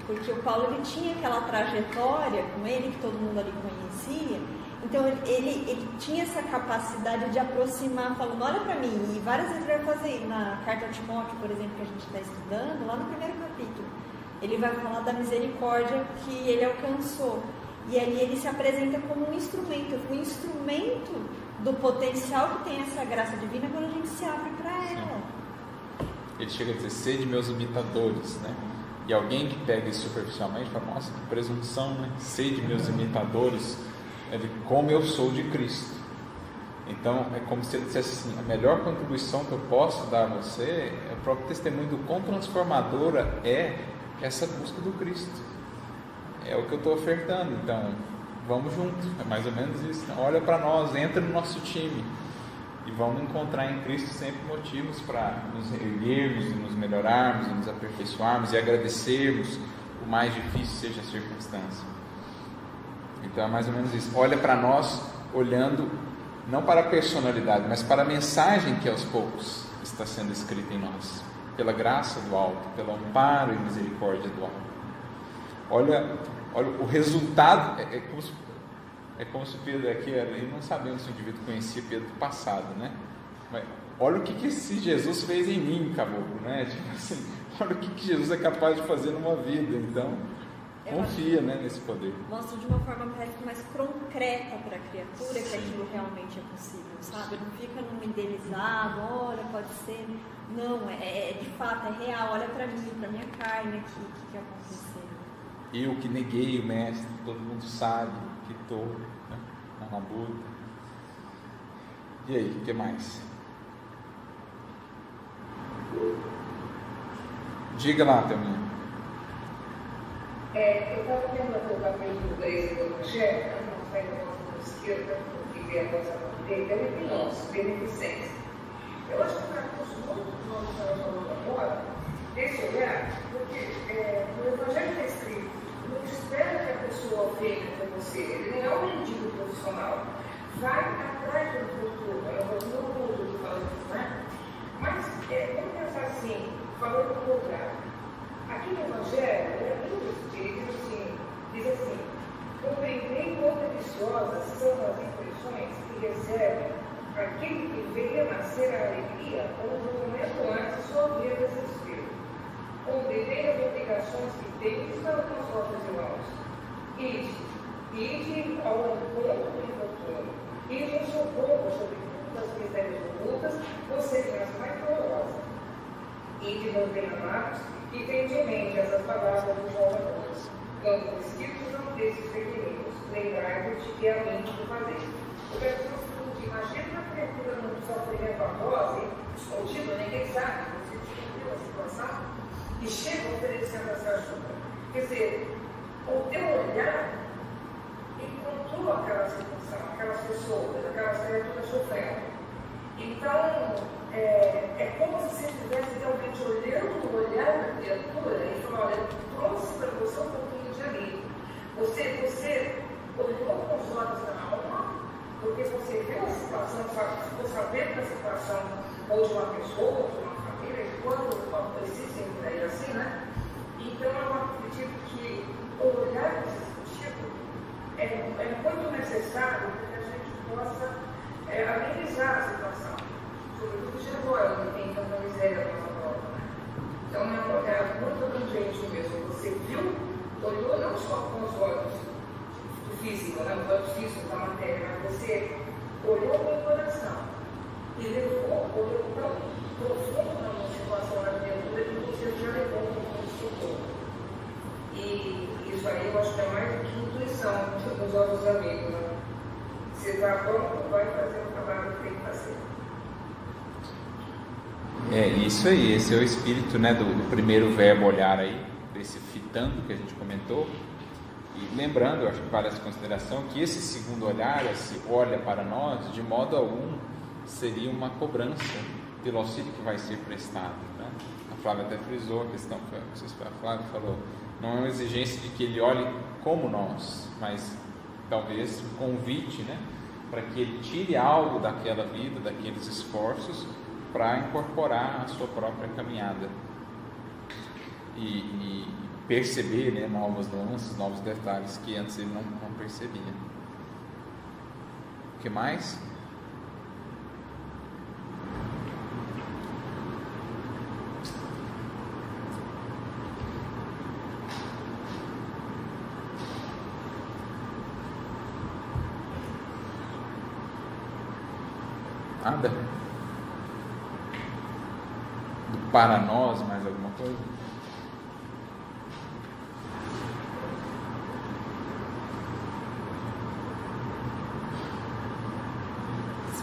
Porque o Paulo ele tinha aquela trajetória com ele que todo mundo ali conhecia, então ele, ele, tinha essa capacidade de aproximar, falando: olha para mim. E várias vezes ele vai fazer na carta de Timóteo, por exemplo, que a gente está estudando, lá no primeiro capítulo ele vai falar da misericórdia que ele alcançou. E ali ele se apresenta como um instrumento, um instrumento do potencial que tem essa graça divina quando a gente se abre para ela. Ele chega a dizer, sede meus imitadores, né? E alguém que pega isso superficialmente fala, nossa, que presunção, né? Sede meus imitadores, ele, como eu sou de Cristo. Então, é como se ele dissesse assim: a melhor contribuição que eu posso dar a você, é o próprio testemunho do quão transformadora é essa busca do Cristo. É o que eu estou ofertando, então vamos juntos, é mais ou menos isso. Então, olha para nós, entra no nosso time e vamos encontrar em Cristo sempre motivos para nos erguermos nos melhorarmos e nos aperfeiçoarmos e agradecermos, o mais difícil seja a circunstância. Então é mais ou menos isso. Olha para nós olhando não para a personalidade, mas para a mensagem que aos poucos está sendo escrita em nós pela graça do alto, pelo amparo e misericórdia do alto. Olha, olha o resultado é, é como se, é como se Pedro aqui, ele não sabemos se o indivíduo conhecia Pedro do passado, né? Mas olha o que, que esse Jesus fez em mim, caboclo, né? Tipo assim, olha o que, que Jesus é capaz de fazer numa vida. Então, confia né, nesse poder. Mostra de uma forma parece mais concreta para a criatura que aquilo realmente é possível, sabe? Não fica num idealizado, olha, pode ser. Não, é, é de fato, é real, olha para mim, para minha carne aqui, o que, que aconteceu. Eu que neguei o mestre, todo mundo sabe que estou né, na labuta. E aí, o que mais? Diga lá, Thelminha. É, eu estava vendo o capítulo 3 do Evangelho, não sai da nossa esquerda, porque é a nossa direita, é em nós, beneficência. Eu acho que o capítulo muito que nós estamos falando agora, desse olhar, porque é, no Evangelho está escrito, espera que a pessoa venha para você, ele não é um mendigo profissional. Vai atrás do futuro, é o futuro que fala isso, né? Mas é, vamos pensar assim, falando do lugar. Aqui no Evangelho, é muito diz assim, diz assim, compreendei quão deliciosas são as impressões que recebe aquele que veio nascer a alegria onde um momento antes sua vida existiu. Compreendei as obrigações que para com os vossos irmãos. Ide, ide ao encontro do infortúnio, ide em socorro sobre todas as misérias ocultas, ou sejam as mais dolorosas. Ide, meus bem-amados, e tende em mente essas palavras dos salvadores. Quando escritos são desses pequeninos, lembrai-vos de que é a mim que fazer. O versículo seguinte, imagina uma criatura num sofrimento após, ou tipo, ninguém sabe, você descobriu a situação, e chega oferecendo essa ajuda. Quer dizer, o teu olhar encontrou aquela situação, aquelas pessoas, aquelas criaturas sofrendo. Então, é, é como se você estivesse realmente olhando o olhar da criatura e falando, olha, trouxe para você um pouquinho de alívio. Você, você olhou com os olhos da alma, porque você viu a situação, ficou sabendo da situação ou de uma pessoa, ou de uma família, e quando assim, né? Então, eu acredito que o olhar desse tipo é, é muito necessário para que a gente possa é, amenizar a situação sobretudo Jerusalém, que tem tanta miséria na nossa volta. Né? Então é um olhar muito abrangente mesmo. Você viu, olhou não só com os olhos do físico, né, os olhos físicos da matéria, mas você olhou com o coração e levou, olhou tão profundo na uma situação da criatura que você já levou um de socorro. E isso aí eu acho que é mais do que intuição dos nossos amigos. Né? Está pronto, vai fazer o trabalho que tem que fazer. É isso aí, esse é o espírito né, do, do primeiro verbo olhar aí, desse fitando que a gente comentou. E lembrando, eu acho que vale essa consideração, que esse segundo olhar, esse olha para nós, de modo algum seria uma cobrança pelo auxílio que vai ser prestado. A Flávia até frisou a questão, a Flávia falou, não é uma exigência de que ele olhe como nós, mas talvez um convite né, para que ele tire algo daquela vida, daqueles esforços para incorporar a sua própria caminhada e, e perceber né, novas nuances, novos detalhes que antes ele não, não percebia. O que mais? Nada? Para nós mais alguma coisa?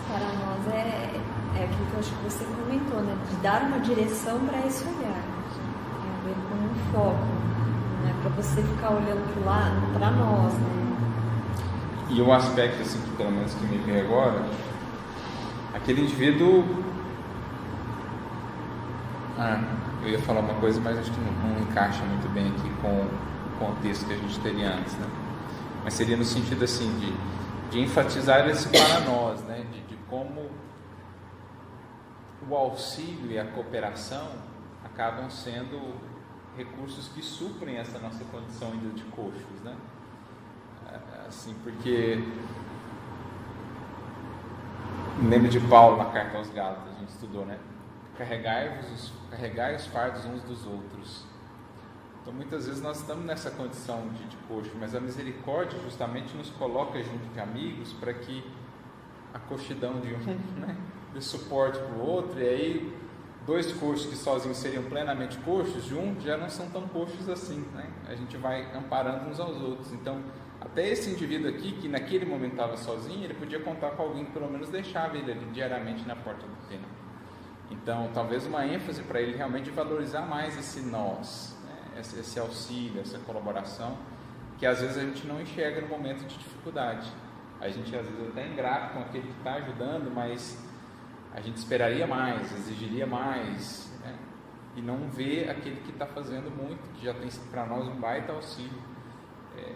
Para nós é, é aquilo que eu acho que você comentou, né? De dar uma direção para esse olhar. Tem a ver com um foco. Não é para você ficar olhando para para nós, né? E um aspecto, assim, que pelo menos que me vem agora, aquele indivíduo ah, eu ia falar uma coisa, mas acho que não, não encaixa muito bem aqui com o contexto que a gente teria antes, né? Mas seria no sentido assim de, de enfatizar esse para nós, né? De, de como o auxílio e a cooperação acabam sendo recursos que suprem essa nossa condição ainda de coxos, né? É, assim, porque lembro de Paulo na carta aos Gálatas, a gente estudou, né? Carregai-vos, carregai os fardos uns dos outros. Então muitas vezes nós estamos nessa condição de, de coxo, mas a misericórdia justamente nos coloca junto de amigos para que a coxidão de um né, dê suporte para o outro, e aí dois coxos que sozinhos seriam plenamente coxos, juntos já não são tão coxos assim, né? A gente vai amparando uns aos outros. Então, até esse indivíduo aqui, que naquele momento estava sozinho, ele podia contar com alguém que pelo menos deixava ele ali diariamente na porta do templo. Então, talvez uma ênfase para ele realmente valorizar mais esse nós, né? esse, esse auxílio, essa colaboração, que às vezes a gente não enxerga no momento de dificuldade. A gente às vezes até é ingrato com aquele que está ajudando, mas a gente esperaria mais, exigiria mais, né? e não vê aquele que está fazendo muito, que já tem para nós um baita auxílio. É,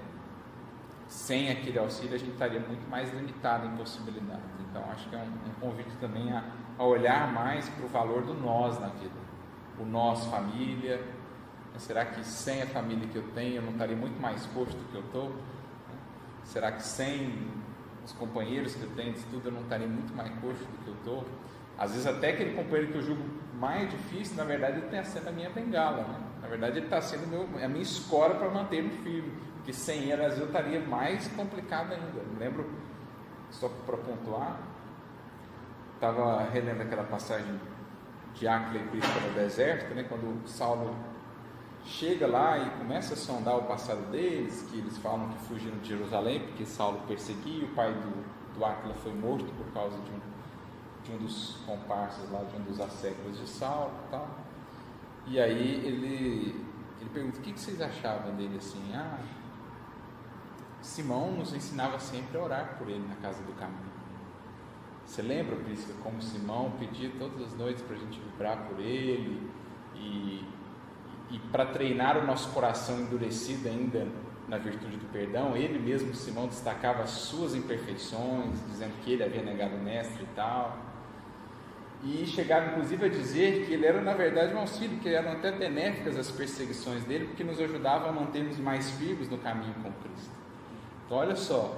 sem aquele auxílio a gente estaria muito mais limitado em possibilidades. Então acho que é um, um convite também a, a olhar mais para o valor do nós na vida. O nós família. Será que sem a família que eu tenho eu não estaria muito mais posto do que eu estou? Será que sem os companheiros que eu tenho de estudo eu não estaria muito mais coxo do que eu estou? Às vezes até aquele companheiro que eu julgo mais difícil, na verdade ele está sendo a minha bengala, né? Na verdade ele está sendo meu, a minha escora para manter-me firme, porque sem ele às vezes eu estaria mais complicado ainda. Eu lembro, só para pontuar, estava relendo aquela passagem de Acre e Prisca no deserto, né? Quando Saulo chega lá e começa a sondar o passado deles, que eles falam que fugiram de Jerusalém porque Saulo perseguia, o pai do, do Áquila foi morto por causa de um, de um dos comparsas lá, de um dos asséculos de Saulo e tal. E aí ele, ele pergunta, o que, que vocês achavam dele assim? Ah, Simão nos ensinava sempre a orar por ele na casa do caminho. Você lembra, Prisca, como Simão pedia todas as noites para a gente vibrar por ele e e para treinar o nosso coração endurecido ainda na virtude do perdão, ele mesmo, Simão, destacava as suas imperfeições, dizendo que ele havia negado o mestre e tal. E chegava inclusive a dizer que ele era na verdade um auxílio, que eram até benéficas as perseguições dele, porque nos ajudavam a mantermos mais firmes no caminho com Cristo. Então, olha só,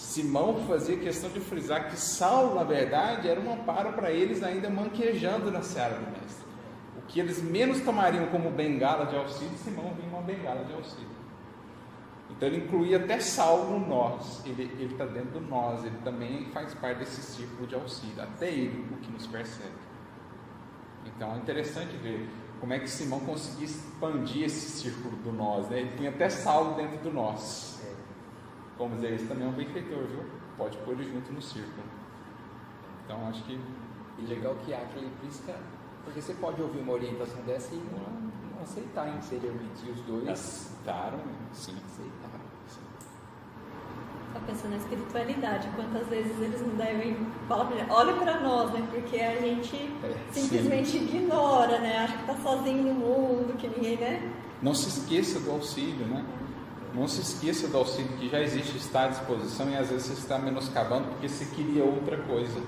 Simão fazia questão de frisar que Saulo, na verdade, era um amparo para eles ainda manquejando na seara do mestre que eles menos tomariam como bengala de auxílio, Simão vinha uma bengala de auxílio. Então ele incluía até Saulo no nós, ele está dentro do nós, ele também faz parte desse círculo de auxílio, até ele, o que nos percebe. Então é interessante ver como é que Simão conseguia expandir esse círculo do nós, né? ele tinha até Saulo dentro do nós. Vamos dizer, esse também é um benfeitor, viu? Pode pôr ele junto no círculo. Então acho que. E legal que há aquele prisca porque você pode ouvir uma orientação dessa e não, não aceitar interiormente. E os dois aceitaram, sim. Aceitaram. Está pensando na espiritualidade, quantas vezes eles não devem falar gente, olha para nós, né? Porque a gente é, simplesmente sim. ignora, né? Acha que está sozinho no mundo, que ninguém, né? Não se esqueça do auxílio, né? Não se esqueça do auxílio que já existe, está à disposição e às vezes você está menoscabando porque você queria outra coisa.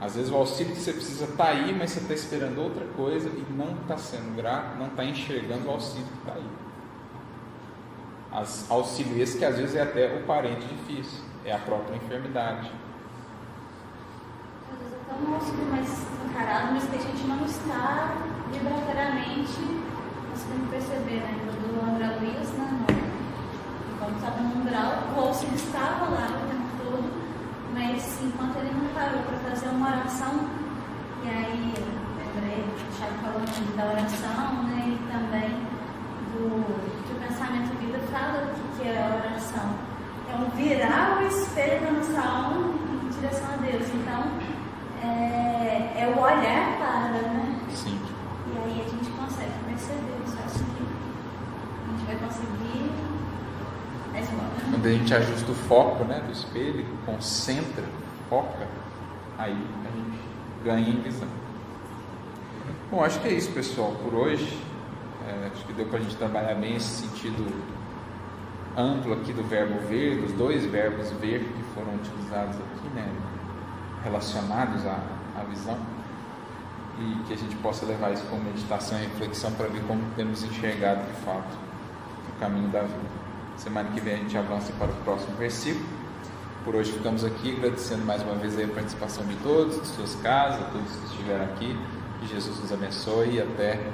Às vezes o auxílio que você precisa está aí, mas você está esperando outra coisa e não está sendo grato, não está enxergando o auxílio que está aí. As, auxílio esse que às vezes é até o parente difícil, é a própria enfermidade. Às vezes é tão um auxílio mais encarado, mas que a gente não está vibratoriamente conseguindo perceber, né? Do André Luiz, né? Quando estava no umbral, o auxílio estava lá o tempo todo mas enquanto ele não parou para fazer uma oração, e aí lembrei, o Thiago falou da oração, né, e também do que o pensamento vida fala o que é a oração. É um virar o espelho da nossa alma em direção a Deus. Então, é, é o olhar para, né? Sim. E aí a gente consegue perceber isso. Acho que a gente vai conseguir quando a gente ajusta o foco né, do espelho, concentra, foca, aí a gente ganha em visão. Bom, acho que é isso, pessoal, por hoje. É, acho que deu para a gente trabalhar bem esse sentido amplo aqui do verbo ver, dos dois verbos ver que foram utilizados aqui, né, relacionados à, à visão, e que a gente possa levar isso como meditação e reflexão para ver como temos enxergado de fato o caminho da vida. Semana que vem a gente avança para o próximo versículo. por hoje ficamos aqui, agradecendo mais uma vez a participação de todos, de suas casas, todos que estiveram aqui. Que Jesus nos abençoe e até